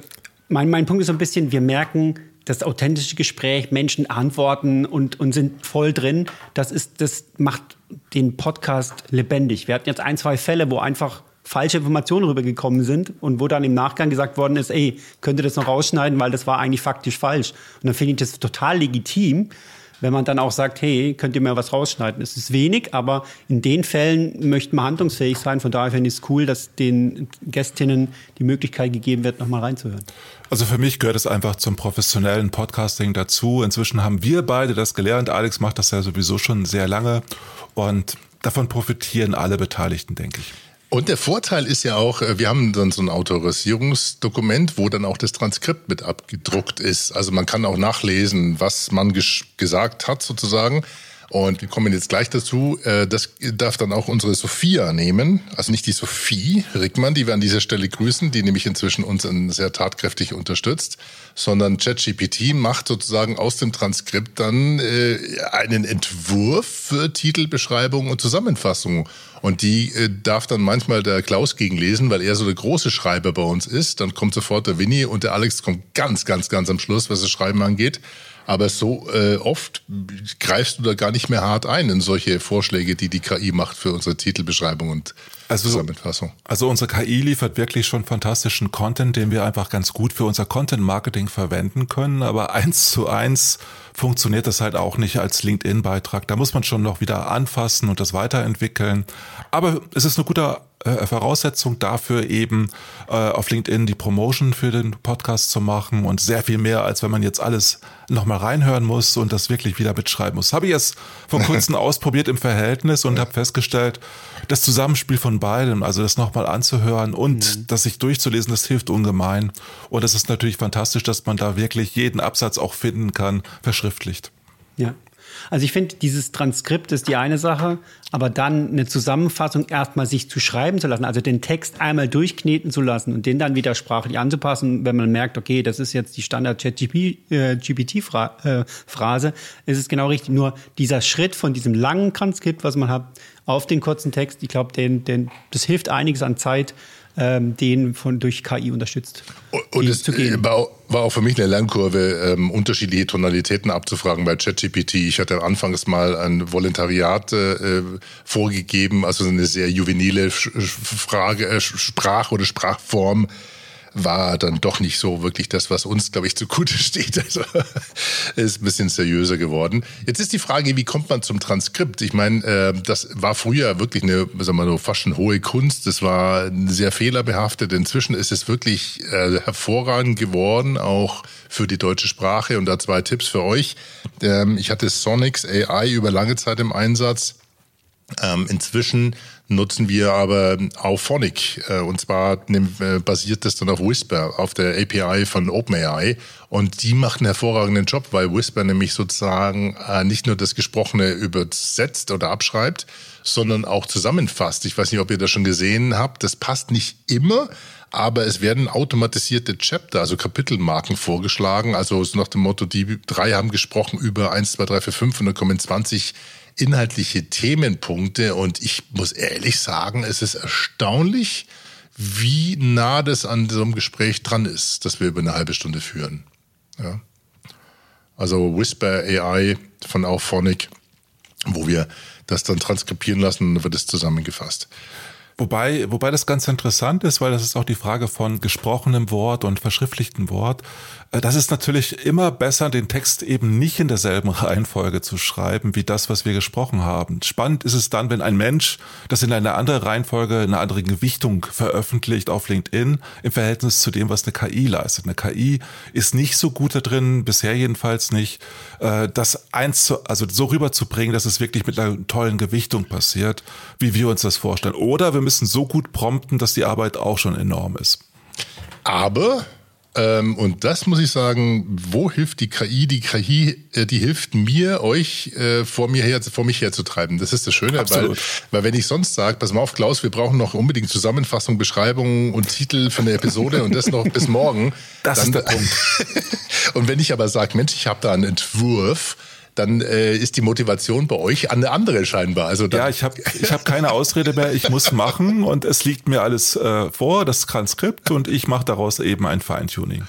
mein, mein Punkt ist so ein bisschen, wir merken, das authentische Gespräch, Menschen antworten und, und sind voll drin. Das ist, das macht den Podcast lebendig. Wir hatten jetzt ein, zwei Fälle, wo einfach falsche Informationen rübergekommen sind und wo dann im Nachgang gesagt worden ist, ey, könnt ihr das noch rausschneiden, weil das war eigentlich faktisch falsch. Und dann finde ich das total legitim, wenn man dann auch sagt, hey, könnt ihr mir was rausschneiden? Es ist wenig, aber in den Fällen möchten wir handlungsfähig sein. Von daher finde ich es cool, dass den Gästinnen die Möglichkeit gegeben wird, nochmal reinzuhören. Also für mich gehört es einfach zum professionellen Podcasting dazu. Inzwischen haben wir beide das gelernt. Alex macht das ja sowieso schon sehr lange und davon profitieren alle Beteiligten, denke ich. Und der Vorteil ist ja auch, äh, wir haben dann so ein Autorisierungsdokument, wo dann auch das Transkript mit abgedruckt ist. Also man kann auch nachlesen, was man gesagt hat sozusagen. Und wir kommen jetzt gleich dazu. Äh, das darf dann auch unsere Sophia nehmen. Also nicht die Sophie Rickmann, die wir an dieser Stelle grüßen, die nämlich inzwischen uns sehr tatkräftig unterstützt, sondern ChatGPT macht sozusagen aus dem Transkript dann äh, einen Entwurf für Titelbeschreibung und Zusammenfassung. Und die äh, darf dann manchmal der Klaus gegenlesen, weil er so der große Schreiber bei uns ist. Dann kommt sofort der Winnie und der Alex kommt ganz, ganz, ganz am Schluss, was das Schreiben angeht. Aber so äh, oft greifst du da gar nicht mehr hart ein in solche Vorschläge, die die KI macht für unsere Titelbeschreibung und also, Zusammenfassung. Also unsere KI liefert wirklich schon fantastischen Content, den wir einfach ganz gut für unser Content-Marketing verwenden können. Aber eins zu eins funktioniert das halt auch nicht als LinkedIn-Beitrag. Da muss man schon noch wieder anfassen und das weiterentwickeln. Aber es ist eine gute äh, Voraussetzung dafür, eben äh, auf LinkedIn die Promotion für den Podcast zu machen und sehr viel mehr, als wenn man jetzt alles nochmal reinhören muss und das wirklich wieder mitschreiben muss. Habe ich es vor kurzem ausprobiert im Verhältnis und habe festgestellt, das Zusammenspiel von beiden, also das nochmal anzuhören und mhm. das sich durchzulesen, das hilft ungemein. Und es ist natürlich fantastisch, dass man da wirklich jeden Absatz auch finden kann, verschriftlicht. Ja, also ich finde, dieses Transkript ist die eine Sache, aber dann eine Zusammenfassung erstmal sich zu schreiben zu lassen, also den Text einmal durchkneten zu lassen und den dann wieder sprachlich anzupassen, wenn man merkt, okay, das ist jetzt die Standard-GPT-Phrase, äh, ist es genau richtig. Nur dieser Schritt von diesem langen Transkript, was man hat, auf den kurzen Text, ich glaube, den, den, das hilft einiges an Zeit, ähm, den von durch KI unterstützt. Und es war, war, auch für mich eine Lernkurve, ähm, unterschiedliche Tonalitäten abzufragen bei ChatGPT. Ich hatte anfangs mal ein Volontariat äh, vorgegeben, also eine sehr juvenile Frage, äh, Sprach- oder Sprachform war dann doch nicht so wirklich das, was uns, glaube ich, zugute steht. Also ist ein bisschen seriöser geworden. Jetzt ist die Frage, wie kommt man zum Transkript? Ich meine, äh, das war früher wirklich eine, sagen wir mal, fast schon hohe Kunst. Das war sehr fehlerbehaftet. Inzwischen ist es wirklich äh, hervorragend geworden, auch für die deutsche Sprache. Und da zwei Tipps für euch. Ähm, ich hatte Sonics AI über lange Zeit im Einsatz. Ähm, inzwischen nutzen wir aber Auphonic. Äh, und zwar äh, basiert das dann auf Whisper, auf der API von OpenAI. Und die macht einen hervorragenden Job, weil Whisper nämlich sozusagen äh, nicht nur das Gesprochene übersetzt oder abschreibt, sondern auch zusammenfasst. Ich weiß nicht, ob ihr das schon gesehen habt. Das passt nicht immer, aber es werden automatisierte Chapter, also Kapitelmarken vorgeschlagen. Also nach dem Motto, die drei haben gesprochen über 1, 2, 3, 4, 5 und dann kommen 20 inhaltliche Themenpunkte und ich muss ehrlich sagen, es ist erstaunlich, wie nah das an so einem Gespräch dran ist, das wir über eine halbe Stunde führen. Ja. Also Whisper AI von Auphonic, wo wir das dann transkribieren lassen und dann wird es zusammengefasst. Wobei, wobei das ganz interessant ist, weil das ist auch die Frage von gesprochenem Wort und verschriftlichtem Wort. Äh, das ist natürlich immer besser, den Text eben nicht in derselben Reihenfolge zu schreiben, wie das, was wir gesprochen haben. Spannend ist es dann, wenn ein Mensch das in einer anderen Reihenfolge, eine andere Gewichtung veröffentlicht auf LinkedIn im Verhältnis zu dem, was eine KI leistet. Eine KI ist nicht so gut da drin, bisher jedenfalls nicht, äh, das eins zu, also so rüberzubringen, dass es wirklich mit einer tollen Gewichtung passiert, wie wir uns das vorstellen. Oder wir müssen so gut prompten, dass die Arbeit auch schon enorm ist. Aber ähm, und das muss ich sagen, wo hilft die KI? Die KI, äh, die hilft mir, euch äh, vor mir her, vor mich herzutreiben. Das ist das Schöne, weil, weil wenn ich sonst sage, pass mal auf, Klaus, wir brauchen noch unbedingt Zusammenfassung, Beschreibung und Titel für eine Episode und das noch bis morgen. Das dann, ist der Punkt. und wenn ich aber sage, Mensch, ich habe da einen Entwurf, dann äh, ist die Motivation bei euch eine andere scheinbar. Also ja, ich habe ich hab keine Ausrede mehr. Ich muss machen und es liegt mir alles äh, vor, das Transkript und ich mache daraus eben ein Feintuning.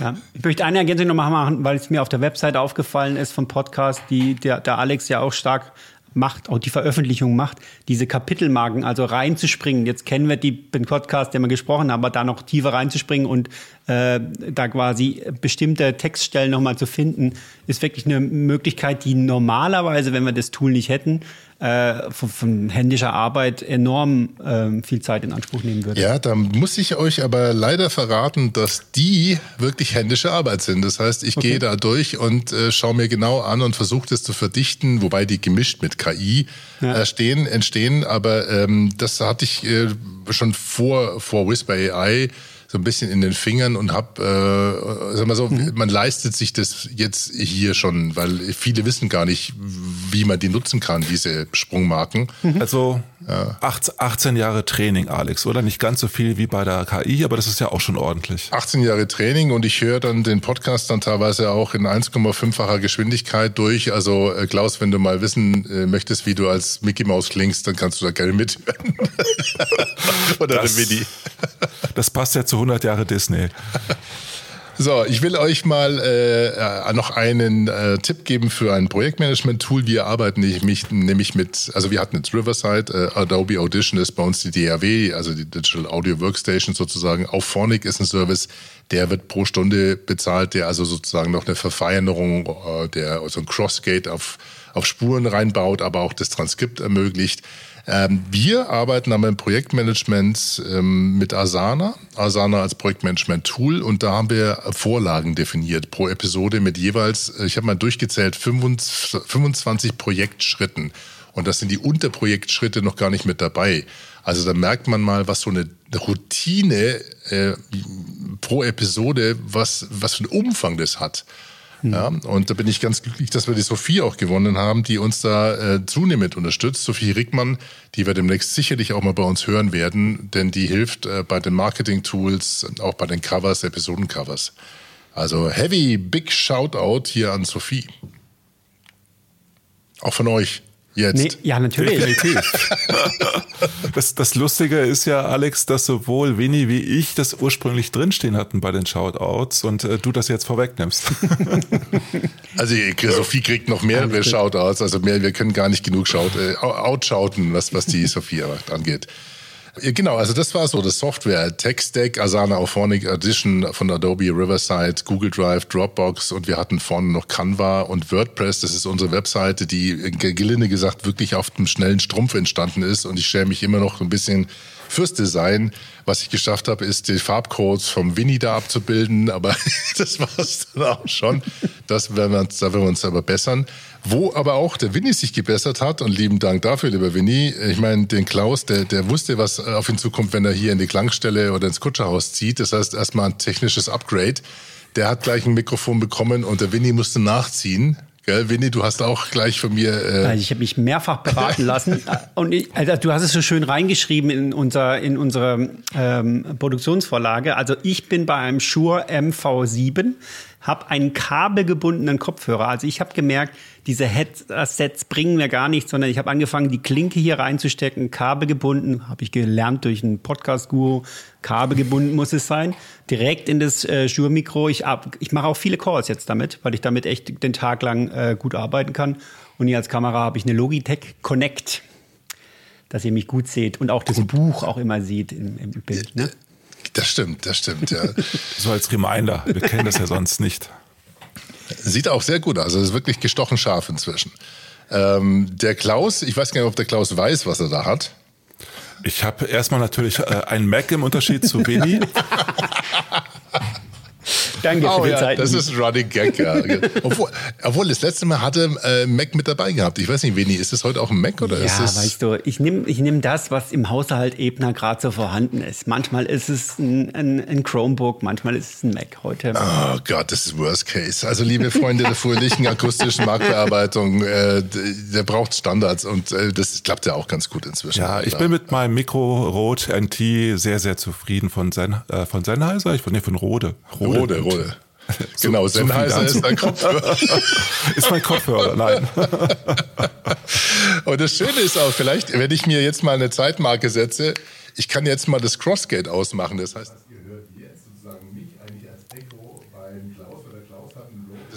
Ja. Ich möchte eine Ergänzung noch machen, weil es mir auf der Website aufgefallen ist vom Podcast, die der, der Alex ja auch stark macht, auch die Veröffentlichung macht, diese Kapitelmarken, also reinzuspringen. Jetzt kennen wir die, den Podcast, den wir gesprochen haben, aber da noch tiefer reinzuspringen und äh, da quasi bestimmte Textstellen nochmal zu finden, ist wirklich eine Möglichkeit, die normalerweise, wenn wir das Tool nicht hätten, äh, von, von, händischer Arbeit enorm äh, viel Zeit in Anspruch nehmen würde. Ja, da muss ich euch aber leider verraten, dass die wirklich händische Arbeit sind. Das heißt, ich okay. gehe da durch und äh, schaue mir genau an und versuche das zu verdichten, wobei die gemischt mit KI ja. äh, stehen, entstehen. Aber ähm, das hatte ich äh, schon vor, vor Whisper AI so ein bisschen in den Fingern und habe, äh, sag mal so, mhm. man leistet sich das jetzt hier schon, weil viele wissen gar nicht, wie man die nutzen kann, diese Sprungmarken. Mhm. Also ja. 18 Jahre Training, Alex, oder? Nicht ganz so viel wie bei der KI, aber das ist ja auch schon ordentlich. 18 Jahre Training und ich höre dann den Podcast dann teilweise auch in 1,5-facher Geschwindigkeit durch. Also äh, Klaus, wenn du mal wissen äh, möchtest, wie du als Mickey Mouse klingst, dann kannst du da gerne mithören. oder das, der Mini. das passt ja zu 100 Jahre Disney. So, ich will euch mal äh, noch einen äh, Tipp geben für ein Projektmanagement-Tool. Wir arbeiten nämlich, nämlich mit, also wir hatten jetzt Riverside, äh, Adobe Audition ist bei uns die DAW, also die Digital Audio Workstation sozusagen. Auch Phonic ist ein Service, der wird pro Stunde bezahlt, der also sozusagen noch eine Verfeinerung, äh, der also ein Crossgate auf, auf Spuren reinbaut, aber auch das Transkript ermöglicht. Ähm, wir arbeiten aber im Projektmanagement ähm, mit Asana, Asana als Projektmanagement-Tool und da haben wir Vorlagen definiert pro Episode mit jeweils, äh, ich habe mal durchgezählt, 25 Projektschritten. Und das sind die Unterprojektschritte noch gar nicht mit dabei. Also da merkt man mal, was so eine Routine äh, pro Episode, was, was für einen Umfang das hat. Mhm. Ja, und da bin ich ganz glücklich, dass wir die Sophie auch gewonnen haben, die uns da äh, zunehmend unterstützt. Sophie Rickmann, die wir demnächst sicherlich auch mal bei uns hören werden, denn die hilft äh, bei den Marketing-Tools, auch bei den Covers, Episodencovers. Also heavy, big Shoutout hier an Sophie. Auch von euch. Jetzt. Nee, ja, natürlich. das, das Lustige ist ja, Alex, dass sowohl Winnie wie ich das ursprünglich drinstehen hatten bei den Shoutouts und äh, du das jetzt vorwegnimmst. also Sophie kriegt noch mehrere Shoutouts, also mehr, wir können gar nicht genug Shout, äh, outshouten, was, was die Sophie angeht. Genau, also das war so das Software. Tech-Stack, Asana Auphonic Edition von Adobe Riverside, Google Drive, Dropbox und wir hatten vorne noch Canva und WordPress. Das ist unsere Webseite, die gelinde gesagt wirklich auf dem schnellen Strumpf entstanden ist und ich schäme mich immer noch ein bisschen fürs Design. Was ich geschafft habe, ist die Farbcodes vom Winnie da abzubilden, aber das war es dann auch schon. Das werden wir, da werden wir uns aber bessern. Wo aber auch der Winnie sich gebessert hat und lieben Dank dafür, lieber Winnie. Ich meine, den Klaus, der, der wusste, was auf ihn zukommt, wenn er hier in die Klangstelle oder ins Kutscherhaus zieht. Das heißt, erstmal ein technisches Upgrade. Der hat gleich ein Mikrofon bekommen und der Winnie musste nachziehen. Gell, Winnie, du hast auch gleich von mir. Äh also ich habe mich mehrfach beraten lassen. Und ich, also du hast es so schön reingeschrieben in, unser, in unsere ähm, Produktionsvorlage. Also ich bin bei einem Shure MV7 habe einen kabelgebundenen Kopfhörer. Also ich habe gemerkt, diese Headsets bringen mir gar nichts, sondern ich habe angefangen, die Klinke hier reinzustecken, kabelgebunden, habe ich gelernt durch einen Podcast-Guru, kabelgebunden muss es sein, direkt in das äh, Shure-Mikro. Ich, ich mache auch viele Calls jetzt damit, weil ich damit echt den Tag lang äh, gut arbeiten kann. Und hier als Kamera habe ich eine Logitech Connect dass ihr mich gut seht und auch das Buch auch immer seht im, im Bild. Ne? Das stimmt, das stimmt, ja. so als Reminder. Wir kennen das ja sonst nicht. Sieht auch sehr gut aus. Also ist wirklich gestochen scharf inzwischen. Ähm, der Klaus, ich weiß gar nicht, ob der Klaus weiß, was er da hat. Ich habe erstmal natürlich äh, einen Mac im Unterschied zu Benny. Danke oh, für die ja, Zeit. Das ist ein Running Gag, ja. obwohl, obwohl, das letzte Mal hatte äh, Mac mit dabei gehabt. Ich weiß nicht, Veni, ist das heute auch ein Mac oder ja, ist es? weißt du, ich nehme ich nehm das, was im Haushalt Ebner gerade so vorhanden ist. Manchmal ist es ein, ein, ein, Chromebook, manchmal ist es ein Mac. Heute. Oh Gott, das ist Worst Case. Also, liebe Freunde der fröhlichen akustischen Marktbearbeitung, äh, der braucht Standards und äh, das klappt ja auch ganz gut inzwischen. Ja, ich bin mit meinem Mikro Rode NT sehr, sehr zufrieden von, Sen, äh, von Sennheiser. Ich bin nee, von Rode. Rode, Rode. Rode. genau, so, Sennheiser so ist dein Kopfhörer. ist mein Kopfhörer, nein. Und das Schöne ist auch, vielleicht, wenn ich mir jetzt mal eine Zeitmarke setze, ich kann jetzt mal das Crossgate ausmachen. Das heißt, ihr hört jetzt sozusagen mich eigentlich als Echo bei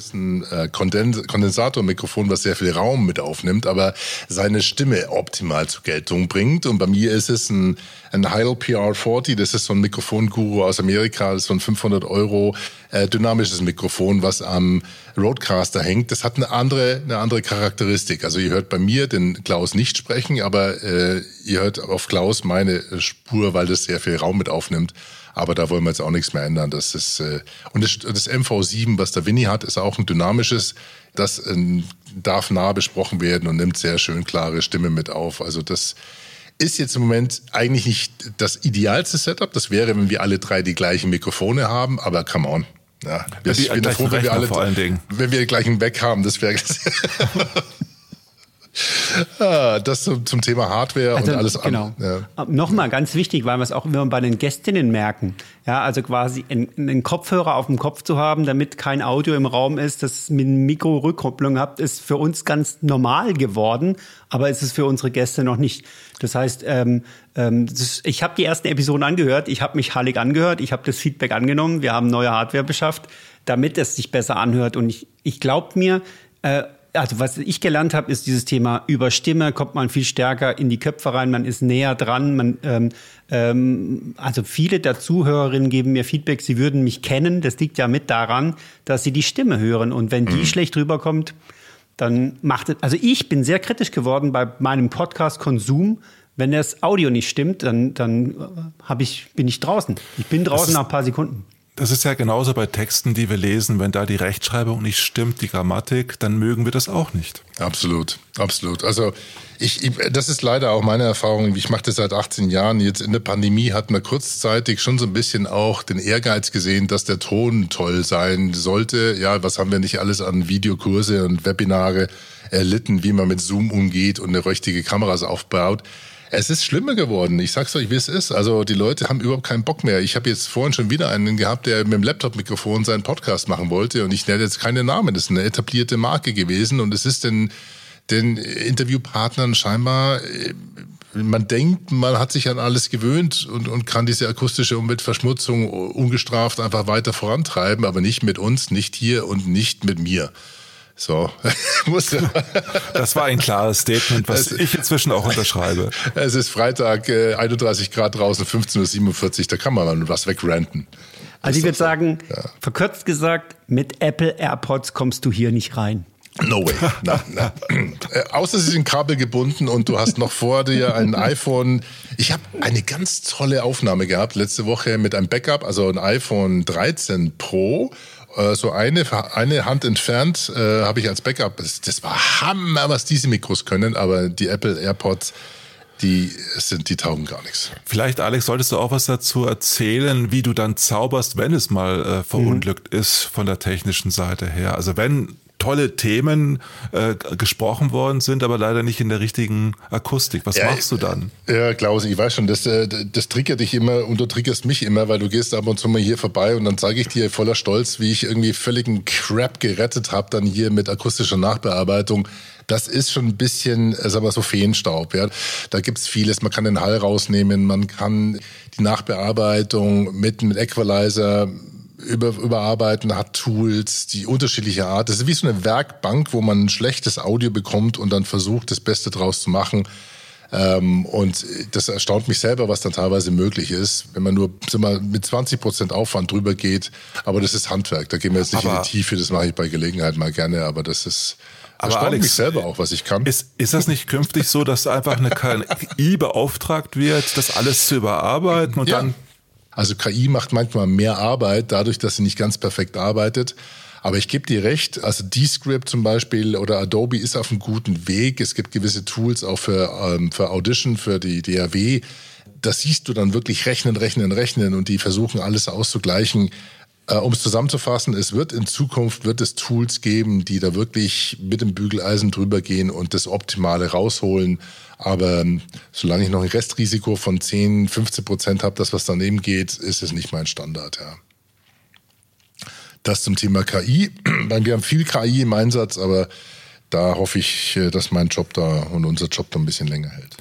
ist ein äh, Kondens Kondensatormikrofon, was sehr viel Raum mit aufnimmt, aber seine Stimme optimal zur Geltung bringt. Und bei mir ist es ein, ein Heil PR40, das ist so ein Mikrofonguru aus Amerika, das ist so ein 500 Euro äh, dynamisches Mikrofon, was am Roadcaster hängt. Das hat eine andere, eine andere Charakteristik. Also ihr hört bei mir den Klaus nicht sprechen, aber äh, ihr hört auf Klaus meine Spur, weil das sehr viel Raum mit aufnimmt. Aber da wollen wir jetzt auch nichts mehr ändern. Das ist, äh, und das, das MV7, was der Winnie hat, ist auch ein dynamisches. Das äh, darf nah besprochen werden und nimmt sehr schön klare Stimme mit auf. Also das ist jetzt im Moment eigentlich nicht das idealste Setup. Das wäre, wenn wir alle drei die gleichen Mikrofone haben. Aber come on. Ja, wir, ich bin froh, wenn wir alle, vor allen Dingen. wenn wir gleich einen Weg haben. Das wäre Ah, das zum, zum, Thema Hardware also, und alles genau. andere. Ja. Nochmal ganz wichtig, weil wir es auch immer bei den Gästinnen merken. Ja, also quasi einen, einen, Kopfhörer auf dem Kopf zu haben, damit kein Audio im Raum ist, das mit Mikro-Rückkopplung habt, ist für uns ganz normal geworden, aber ist es für unsere Gäste noch nicht. Das heißt, ähm, ähm, das, ich habe die ersten Episoden angehört, ich habe mich hallig angehört, ich habe das Feedback angenommen, wir haben neue Hardware beschafft, damit es sich besser anhört. Und ich, ich glaube mir, äh, also was ich gelernt habe, ist dieses Thema über Stimme kommt man viel stärker in die Köpfe rein, man ist näher dran. Man, ähm, ähm, also viele der Zuhörerinnen geben mir Feedback, sie würden mich kennen. Das liegt ja mit daran, dass sie die Stimme hören. Und wenn die mhm. schlecht rüberkommt, dann macht es. Also ich bin sehr kritisch geworden bei meinem Podcast-Konsum. Wenn das Audio nicht stimmt, dann, dann äh, ich, bin ich draußen. Ich bin draußen nach ein paar Sekunden. Das ist ja genauso bei Texten, die wir lesen. Wenn da die Rechtschreibung nicht stimmt, die Grammatik, dann mögen wir das auch nicht. Absolut, absolut. Also ich, ich das ist leider auch meine Erfahrung. Ich mache das seit 18 Jahren. Jetzt in der Pandemie hat man kurzzeitig schon so ein bisschen auch den Ehrgeiz gesehen, dass der Ton toll sein sollte. Ja, was haben wir nicht alles an Videokurse und Webinare erlitten, wie man mit Zoom umgeht und eine richtige Kameras aufbaut. Es ist schlimmer geworden. Ich sag's euch, wie es ist. Also die Leute haben überhaupt keinen Bock mehr. Ich habe jetzt vorhin schon wieder einen gehabt, der mit dem Laptop-Mikrofon seinen Podcast machen wollte und ich nenne jetzt keine Namen. Das ist eine etablierte Marke gewesen und es ist den, den Interviewpartnern scheinbar äh, man denkt, man hat sich an alles gewöhnt und, und kann diese akustische Umweltverschmutzung ungestraft einfach weiter vorantreiben, aber nicht mit uns, nicht hier und nicht mit mir. So, musste. Das war ein klares Statement, was es, ich inzwischen auch unterschreibe. Es ist Freitag, äh, 31 Grad draußen, 15.47 Uhr, da kann man mal was wegranten. Also ich würde sagen, ja. verkürzt gesagt, mit Apple AirPods kommst du hier nicht rein. No way. Na, na. Äh, außer sie sind kabelgebunden und du hast noch vor dir ein iPhone. Ich habe eine ganz tolle Aufnahme gehabt letzte Woche mit einem Backup, also ein iPhone 13 Pro so eine, eine Hand entfernt äh, habe ich als Backup. Das, das war Hammer, was diese Mikros können, aber die Apple AirPods, die sind, die taugen gar nichts. Vielleicht, Alex, solltest du auch was dazu erzählen, wie du dann zauberst, wenn es mal äh, verunglückt mhm. ist von der technischen Seite her. Also wenn tolle Themen äh, gesprochen worden sind, aber leider nicht in der richtigen Akustik. Was ja, machst du dann? Ja, Klaus, ich weiß schon, das, äh, das triggert dich immer und du triggerst mich immer, weil du gehst ab und zu mal hier vorbei und dann zeige ich dir voller Stolz, wie ich irgendwie völligen Crap gerettet habe, dann hier mit akustischer Nachbearbeitung das ist schon ein bisschen, äh, sagen wir so, Feenstaub. Ja. Da es vieles. Man kann den Hall rausnehmen, man kann die Nachbearbeitung mit, mit Equalizer über, überarbeiten, hat Tools, die unterschiedliche Art. Das ist wie so eine Werkbank, wo man ein schlechtes Audio bekommt und dann versucht, das Beste draus zu machen. Ähm, und das erstaunt mich selber, was dann teilweise möglich ist, wenn man nur wir, mit 20 Prozent Aufwand drüber geht. Aber das ist Handwerk. Da gehen wir jetzt nicht aber in die Tiefe. Das mache ich bei Gelegenheit mal gerne. Aber das ist aber erstaunt Alex, mich selber auch, was ich kann. Ist, ist das nicht künftig so, dass einfach eine KI beauftragt wird, das alles zu überarbeiten und ja. dann also KI macht manchmal mehr Arbeit dadurch, dass sie nicht ganz perfekt arbeitet. Aber ich gebe dir recht, also Descript zum Beispiel oder Adobe ist auf einem guten Weg. Es gibt gewisse Tools auch für, ähm, für Audition, für die DAW. Das siehst du dann wirklich rechnen, rechnen, rechnen und die versuchen alles auszugleichen. Äh, um es zusammenzufassen, es wird in Zukunft wird es Tools geben, die da wirklich mit dem Bügeleisen drüber gehen und das Optimale rausholen. Aber ähm, solange ich noch ein Restrisiko von 10, 15 Prozent habe, dass was daneben geht, ist es nicht mein Standard, ja. Das zum Thema KI. Wir haben viel KI im Einsatz, aber da hoffe ich, äh, dass mein Job da und unser Job da ein bisschen länger hält.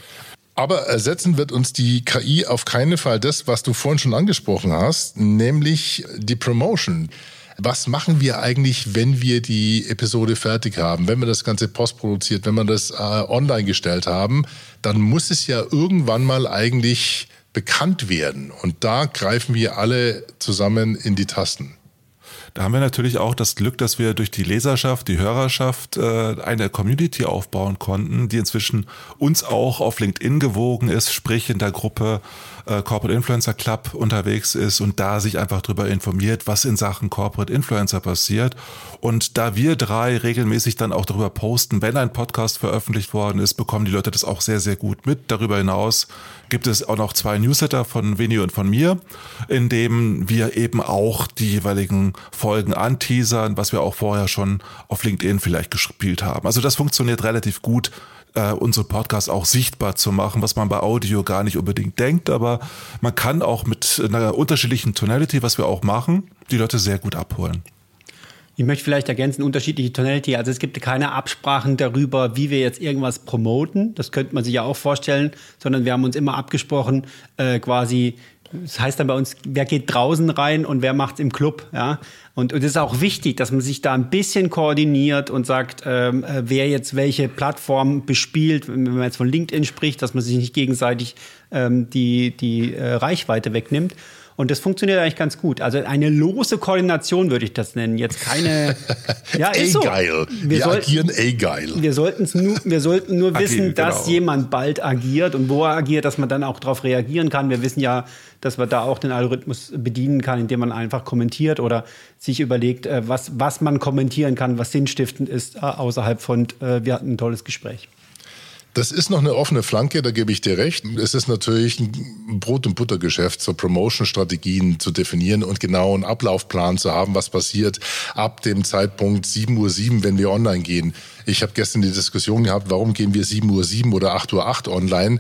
Aber ersetzen wird uns die KI auf keinen Fall das, was du vorhin schon angesprochen hast, nämlich die Promotion. Was machen wir eigentlich, wenn wir die Episode fertig haben, wenn wir das Ganze postproduziert, wenn wir das äh, online gestellt haben, dann muss es ja irgendwann mal eigentlich bekannt werden. Und da greifen wir alle zusammen in die Tasten. Da haben wir natürlich auch das Glück, dass wir durch die Leserschaft, die Hörerschaft äh, eine Community aufbauen konnten, die inzwischen uns auch auf LinkedIn gewogen ist, sprich in der Gruppe äh, Corporate Influencer Club unterwegs ist und da sich einfach darüber informiert, was in Sachen Corporate Influencer passiert. Und da wir drei regelmäßig dann auch darüber posten, wenn ein Podcast veröffentlicht worden ist, bekommen die Leute das auch sehr, sehr gut mit. Darüber hinaus gibt es auch noch zwei Newsletter von Winnie und von mir, in dem wir eben auch die jeweiligen Folgen anteasern, was wir auch vorher schon auf LinkedIn vielleicht gespielt haben. Also das funktioniert relativ gut äh, unsere Podcasts auch sichtbar zu machen, was man bei Audio gar nicht unbedingt denkt, aber man kann auch mit einer unterschiedlichen Tonality, was wir auch machen, die Leute sehr gut abholen. Ich möchte vielleicht ergänzen, unterschiedliche Tonality. Also es gibt keine Absprachen darüber, wie wir jetzt irgendwas promoten. Das könnte man sich ja auch vorstellen, sondern wir haben uns immer abgesprochen, äh, quasi, das heißt dann bei uns, wer geht draußen rein und wer macht's im Club, ja. Und es ist auch wichtig, dass man sich da ein bisschen koordiniert und sagt, ähm, äh, wer jetzt welche Plattform bespielt, wenn man jetzt von LinkedIn spricht, dass man sich nicht gegenseitig ähm, die, die äh, Reichweite wegnimmt. Und das funktioniert eigentlich ganz gut. Also eine lose Koordination würde ich das nennen. Jetzt keine. Ja, ist so. geil. Wir, wir soll, agieren eh geil. Wir sollten nur, wir sollten nur wissen, dass genau. jemand bald agiert und wo er agiert, dass man dann auch darauf reagieren kann. Wir wissen ja, dass man da auch den Algorithmus bedienen kann, indem man einfach kommentiert oder sich überlegt, äh, was, was man kommentieren kann, was sinnstiftend ist, äh, außerhalb von, äh, wir hatten ein tolles Gespräch. Das ist noch eine offene Flanke, da gebe ich dir recht. Es ist natürlich ein Brot- und Buttergeschäft, so Promotion-Strategien zu definieren und genau einen Ablaufplan zu haben, was passiert ab dem Zeitpunkt 7.07 Uhr, wenn wir online gehen. Ich habe gestern die Diskussion gehabt, warum gehen wir 7.07 Uhr oder 8.08 Uhr online?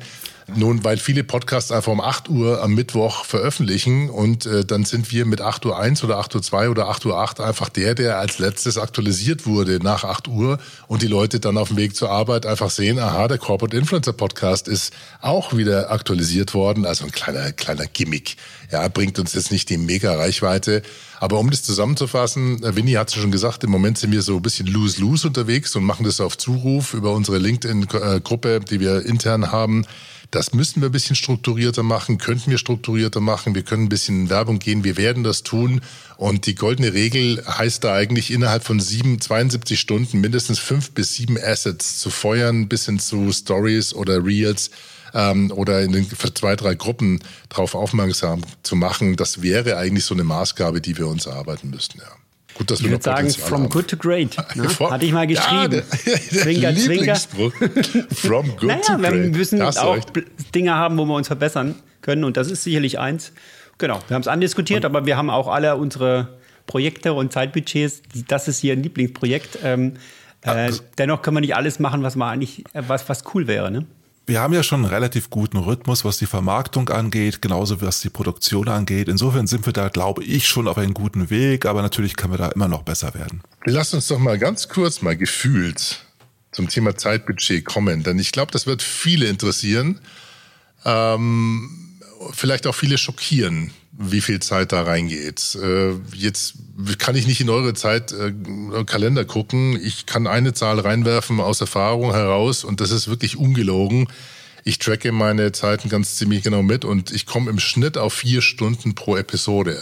Nun, weil viele Podcasts einfach um 8 Uhr am Mittwoch veröffentlichen und äh, dann sind wir mit 8 Uhr 1 oder 8 Uhr 2 oder 8 Uhr 8 einfach der, der als letztes aktualisiert wurde nach 8 Uhr und die Leute dann auf dem Weg zur Arbeit einfach sehen, aha, der Corporate Influencer Podcast ist auch wieder aktualisiert worden. Also ein kleiner, kleiner Gimmick. Ja, bringt uns jetzt nicht die mega Reichweite. Aber um das zusammenzufassen, äh, Winnie hat es schon gesagt, im Moment sind wir so ein bisschen lose-lose unterwegs und machen das auf Zuruf über unsere LinkedIn-Gruppe, die wir intern haben. Das müssen wir ein bisschen strukturierter machen, könnten wir strukturierter machen. Wir können ein bisschen in Werbung gehen. Wir werden das tun. Und die goldene Regel heißt da eigentlich innerhalb von sieben, 72 Stunden mindestens fünf bis sieben Assets zu feuern, bis hin zu Stories oder Reels ähm, oder in den zwei, drei Gruppen darauf aufmerksam zu machen. Das wäre eigentlich so eine Maßgabe, die wir uns erarbeiten müssten. Ja. Gut, dass ich würde sagen, from good to great. Ne? Hatte ich mal geschrieben. Ja, der, der zwinker, zwinker. from good naja, to great. Wir müssen auch recht. Dinge haben, wo wir uns verbessern können. Und das ist sicherlich eins. Genau, wir haben es andiskutiert, und aber wir haben auch alle unsere Projekte und Zeitbudgets. Das ist hier ein Lieblingsprojekt. Ähm, äh, dennoch können wir nicht alles machen, was mal eigentlich was, was cool wäre. Ne? Wir haben ja schon einen relativ guten Rhythmus, was die Vermarktung angeht, genauso was die Produktion angeht. Insofern sind wir da, glaube ich, schon auf einem guten Weg, aber natürlich können wir da immer noch besser werden. Lass uns doch mal ganz kurz mal gefühlt zum Thema Zeitbudget kommen, denn ich glaube, das wird viele interessieren, ähm, vielleicht auch viele schockieren wie viel Zeit da reingeht. Äh, jetzt kann ich nicht in eure Zeit äh, Kalender gucken. Ich kann eine Zahl reinwerfen aus Erfahrung heraus und das ist wirklich ungelogen. Ich tracke meine Zeiten ganz ziemlich genau mit und ich komme im Schnitt auf vier Stunden pro Episode.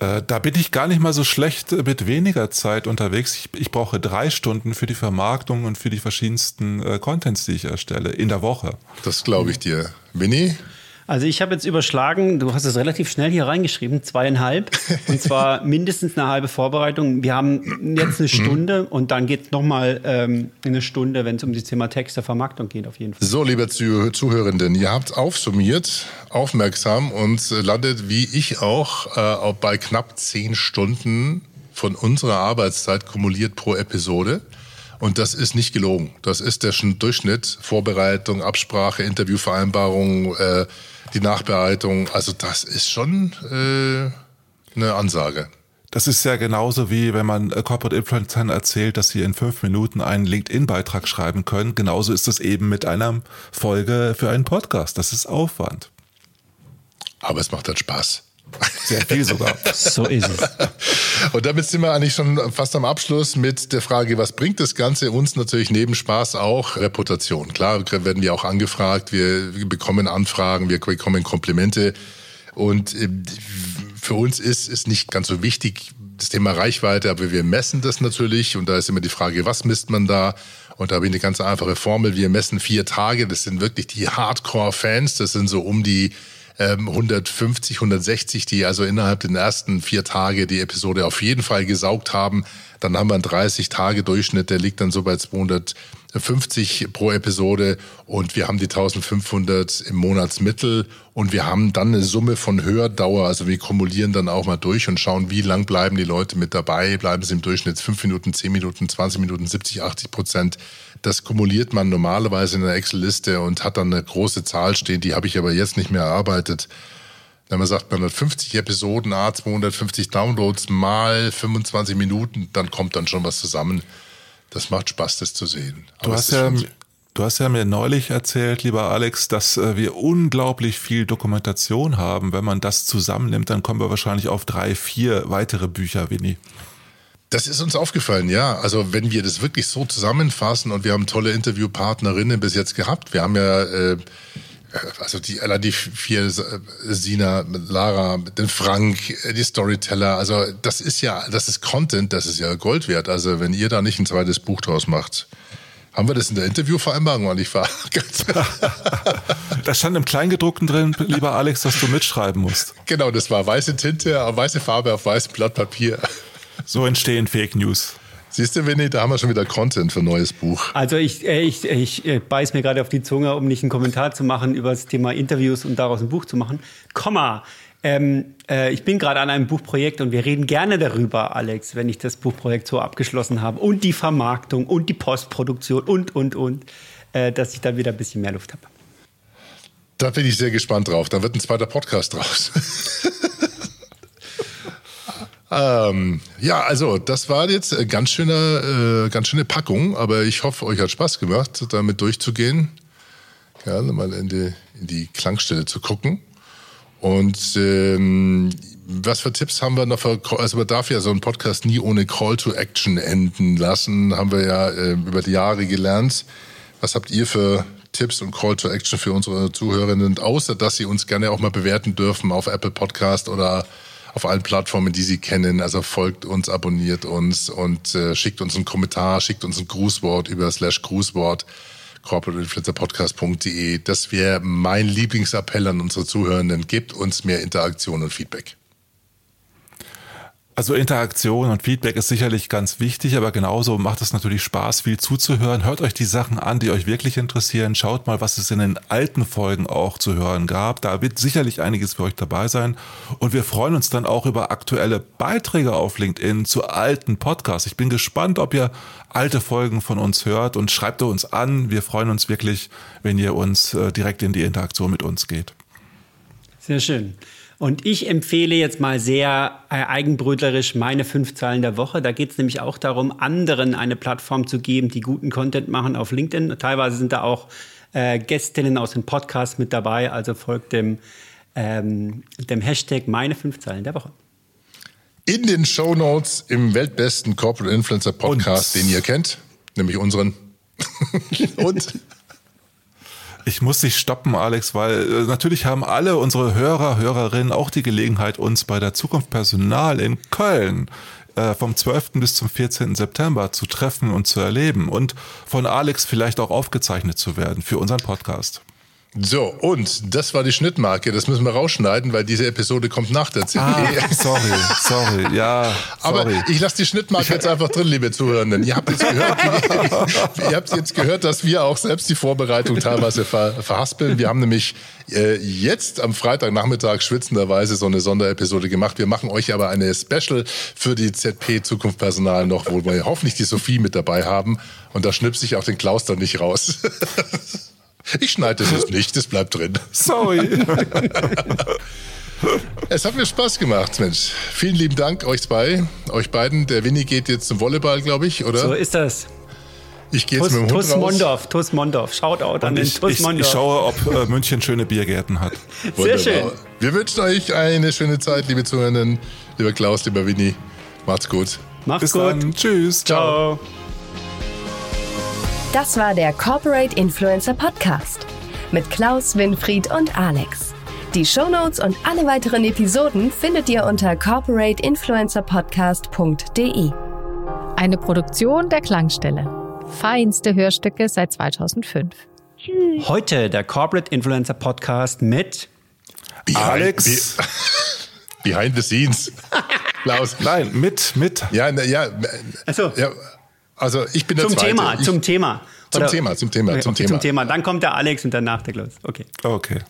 Äh, da bin ich gar nicht mal so schlecht mit weniger Zeit unterwegs. Ich, ich brauche drei Stunden für die Vermarktung und für die verschiedensten äh, Contents, die ich erstelle, in der Woche. Das glaube ich dir. Winnie? Also ich habe jetzt überschlagen, du hast es relativ schnell hier reingeschrieben, zweieinhalb. Und zwar mindestens eine halbe Vorbereitung. Wir haben jetzt eine Stunde und dann geht es nochmal ähm, eine Stunde, wenn es um das Thema Text der Vermarktung geht, auf jeden Fall. So, liebe Zuh Zuhörenden, ihr habt aufsummiert, aufmerksam und landet wie ich auch äh, bei knapp zehn Stunden von unserer Arbeitszeit kumuliert pro Episode. Und das ist nicht gelogen. Das ist der Durchschnitt. Vorbereitung, Absprache, Interviewvereinbarung, äh, die Nachbereitung. Also das ist schon äh, eine Ansage. Das ist ja genauso wie wenn man äh, Corporate Influencern erzählt, dass sie in fünf Minuten einen LinkedIn-Beitrag schreiben können. Genauso ist es eben mit einer Folge für einen Podcast. Das ist Aufwand. Aber es macht halt Spaß. Sehr viel sogar. so ist es. Und damit sind wir eigentlich schon fast am Abschluss mit der Frage, was bringt das Ganze uns natürlich neben Spaß auch Reputation. Klar werden wir auch angefragt, wir bekommen Anfragen, wir bekommen Komplimente. Und äh, für uns ist es nicht ganz so wichtig, das Thema Reichweite, aber wir messen das natürlich. Und da ist immer die Frage, was misst man da? Und da habe ich eine ganz einfache Formel. Wir messen vier Tage. Das sind wirklich die Hardcore-Fans. Das sind so um die 150, ähm, 160, die also innerhalb der ersten vier Tage die Episode auf jeden Fall gesaugt haben. Dann haben wir einen 30-Tage-Durchschnitt, der liegt dann so bei 250 pro Episode und wir haben die 1500 im Monatsmittel und wir haben dann eine Summe von Hördauer. Also wir kumulieren dann auch mal durch und schauen, wie lang bleiben die Leute mit dabei. Bleiben sie im Durchschnitt 5 Minuten, 10 Minuten, 20 Minuten, 70, 80 Prozent. Das kumuliert man normalerweise in einer Excel-Liste und hat dann eine große Zahl stehen, die habe ich aber jetzt nicht mehr erarbeitet. Wenn man sagt, man hat 50 Episoden, A, 250 Downloads mal 25 Minuten, dann kommt dann schon was zusammen. Das macht Spaß, das zu sehen. du hast ja, du hast ja mir neulich erzählt, lieber Alex, dass äh, wir unglaublich viel Dokumentation haben. Wenn man das zusammennimmt, dann kommen wir wahrscheinlich auf drei, vier weitere Bücher, Winnie. Das ist uns aufgefallen, ja. Also wenn wir das wirklich so zusammenfassen und wir haben tolle Interviewpartnerinnen bis jetzt gehabt. Wir haben ja äh, also die allein die vier äh, Sina, Lara, den Frank, äh, die Storyteller. Also das ist ja, das ist Content, das ist ja Gold wert. Also wenn ihr da nicht ein zweites Buch draus macht. Haben wir das in der Interviewvereinbarung und ich war ganz Da stand im Kleingedruckten drin, lieber Alex, dass du mitschreiben musst. Genau, das war weiße Tinte, weiße Farbe auf weißem Blatt Papier. So entstehen Fake News. Siehst du, Winnie, da haben wir schon wieder Content für ein neues Buch. Also ich, äh, ich, ich äh, beiß mir gerade auf die Zunge, um nicht einen Kommentar zu machen über das Thema Interviews und daraus ein Buch zu machen. Komma. Ähm, äh, ich bin gerade an einem Buchprojekt und wir reden gerne darüber, Alex, wenn ich das Buchprojekt so abgeschlossen habe und die Vermarktung und die Postproduktion und, und, und, äh, dass ich dann wieder ein bisschen mehr Luft habe. Da bin ich sehr gespannt drauf. Da wird ein zweiter Podcast draus. Ähm, ja, also das war jetzt eine ganz schöne, äh, ganz schöne Packung, aber ich hoffe, euch hat Spaß gemacht, damit durchzugehen. Ja, mal in die, in die Klangstelle zu gucken. Und ähm, was für Tipps haben wir noch? Für, also man darf ja so einen Podcast nie ohne Call to Action enden lassen, haben wir ja äh, über die Jahre gelernt. Was habt ihr für Tipps und Call to Action für unsere Zuhörerinnen, außer dass sie uns gerne auch mal bewerten dürfen auf Apple Podcast oder auf allen Plattformen, die Sie kennen. Also folgt uns, abonniert uns und äh, schickt uns einen Kommentar, schickt uns ein Grußwort über slash Grußwort corporateinfluencerpodcast.de. Das wäre mein Lieblingsappell an unsere Zuhörenden. Gebt uns mehr Interaktion und Feedback. Also Interaktion und Feedback ist sicherlich ganz wichtig, aber genauso macht es natürlich Spaß, viel zuzuhören. Hört euch die Sachen an, die euch wirklich interessieren. Schaut mal, was es in den alten Folgen auch zu hören gab. Da wird sicherlich einiges für euch dabei sein. Und wir freuen uns dann auch über aktuelle Beiträge auf LinkedIn zu alten Podcasts. Ich bin gespannt, ob ihr alte Folgen von uns hört und schreibt uns an. Wir freuen uns wirklich, wenn ihr uns äh, direkt in die Interaktion mit uns geht. Sehr schön. Und ich empfehle jetzt mal sehr äh, eigenbrötlerisch meine fünf Zahlen der Woche. Da geht es nämlich auch darum, anderen eine Plattform zu geben, die guten Content machen auf LinkedIn. Teilweise sind da auch äh, Gästinnen aus dem Podcast mit dabei. Also folgt dem, ähm, dem Hashtag meine fünf Zahlen der Woche. In den Show Notes im weltbesten Corporate Influencer Podcast, Und. den ihr kennt, nämlich unseren. Und ich muss dich stoppen, Alex, weil äh, natürlich haben alle unsere Hörer, Hörerinnen auch die Gelegenheit, uns bei der Zukunft Personal in Köln äh, vom 12. bis zum 14. September zu treffen und zu erleben und von Alex vielleicht auch aufgezeichnet zu werden für unseren Podcast. So, und das war die Schnittmarke. Das müssen wir rausschneiden, weil diese Episode kommt nach der CP. Ah, sorry, sorry, ja. Sorry. Aber ich lasse die Schnittmarke jetzt einfach drin, liebe Zuhörenden. Ihr habt jetzt gehört, ihr habt jetzt gehört, dass wir auch selbst die Vorbereitung teilweise ver, verhaspeln. Wir haben nämlich äh, jetzt am Freitagnachmittag schwitzenderweise so eine Sonderepisode gemacht. Wir machen euch aber eine Special für die ZP Zukunft Personal noch, wo wir hoffentlich die Sophie mit dabei haben. Und da schnipse ich auch den Klaus dann nicht raus. Ich schneide das jetzt nicht, das bleibt drin. Sorry. Es hat mir Spaß gemacht, Mensch. Vielen lieben Dank euch zwei, euch beiden. Der Winnie geht jetzt zum Volleyball, glaube ich, oder? So ist das. Ich gehe jetzt Tuss, mit dem Hund Tuss raus. Mondorf, Tuss Mondorf. Shoutout an den ich, Tuss ich, ich Mondorf. schaue, ob äh, München schöne Biergärten hat. Sehr schön. Wir wünschen euch eine schöne Zeit, liebe Zuhörenden, lieber Klaus, lieber Winnie. Macht's gut. Macht's Bis gut. dann. Tschüss. Ciao. Das war der Corporate Influencer Podcast mit Klaus, Winfried und Alex. Die Shownotes und alle weiteren Episoden findet ihr unter corporateinfluencerpodcast.de. Eine Produktion der Klangstelle. Feinste Hörstücke seit 2005. Heute der Corporate Influencer Podcast mit Behind, Alex. Be behind the scenes. Klaus. Nein, mit, mit. Ja, na, ja. Ach so. ja. Also ich bin der zum Zweite. Thema, ich, zum Thema. Oder, Thema, zum Thema, okay, zum Thema. Zum Thema. Dann kommt der Alex und danach der Klaus. Okay. Okay.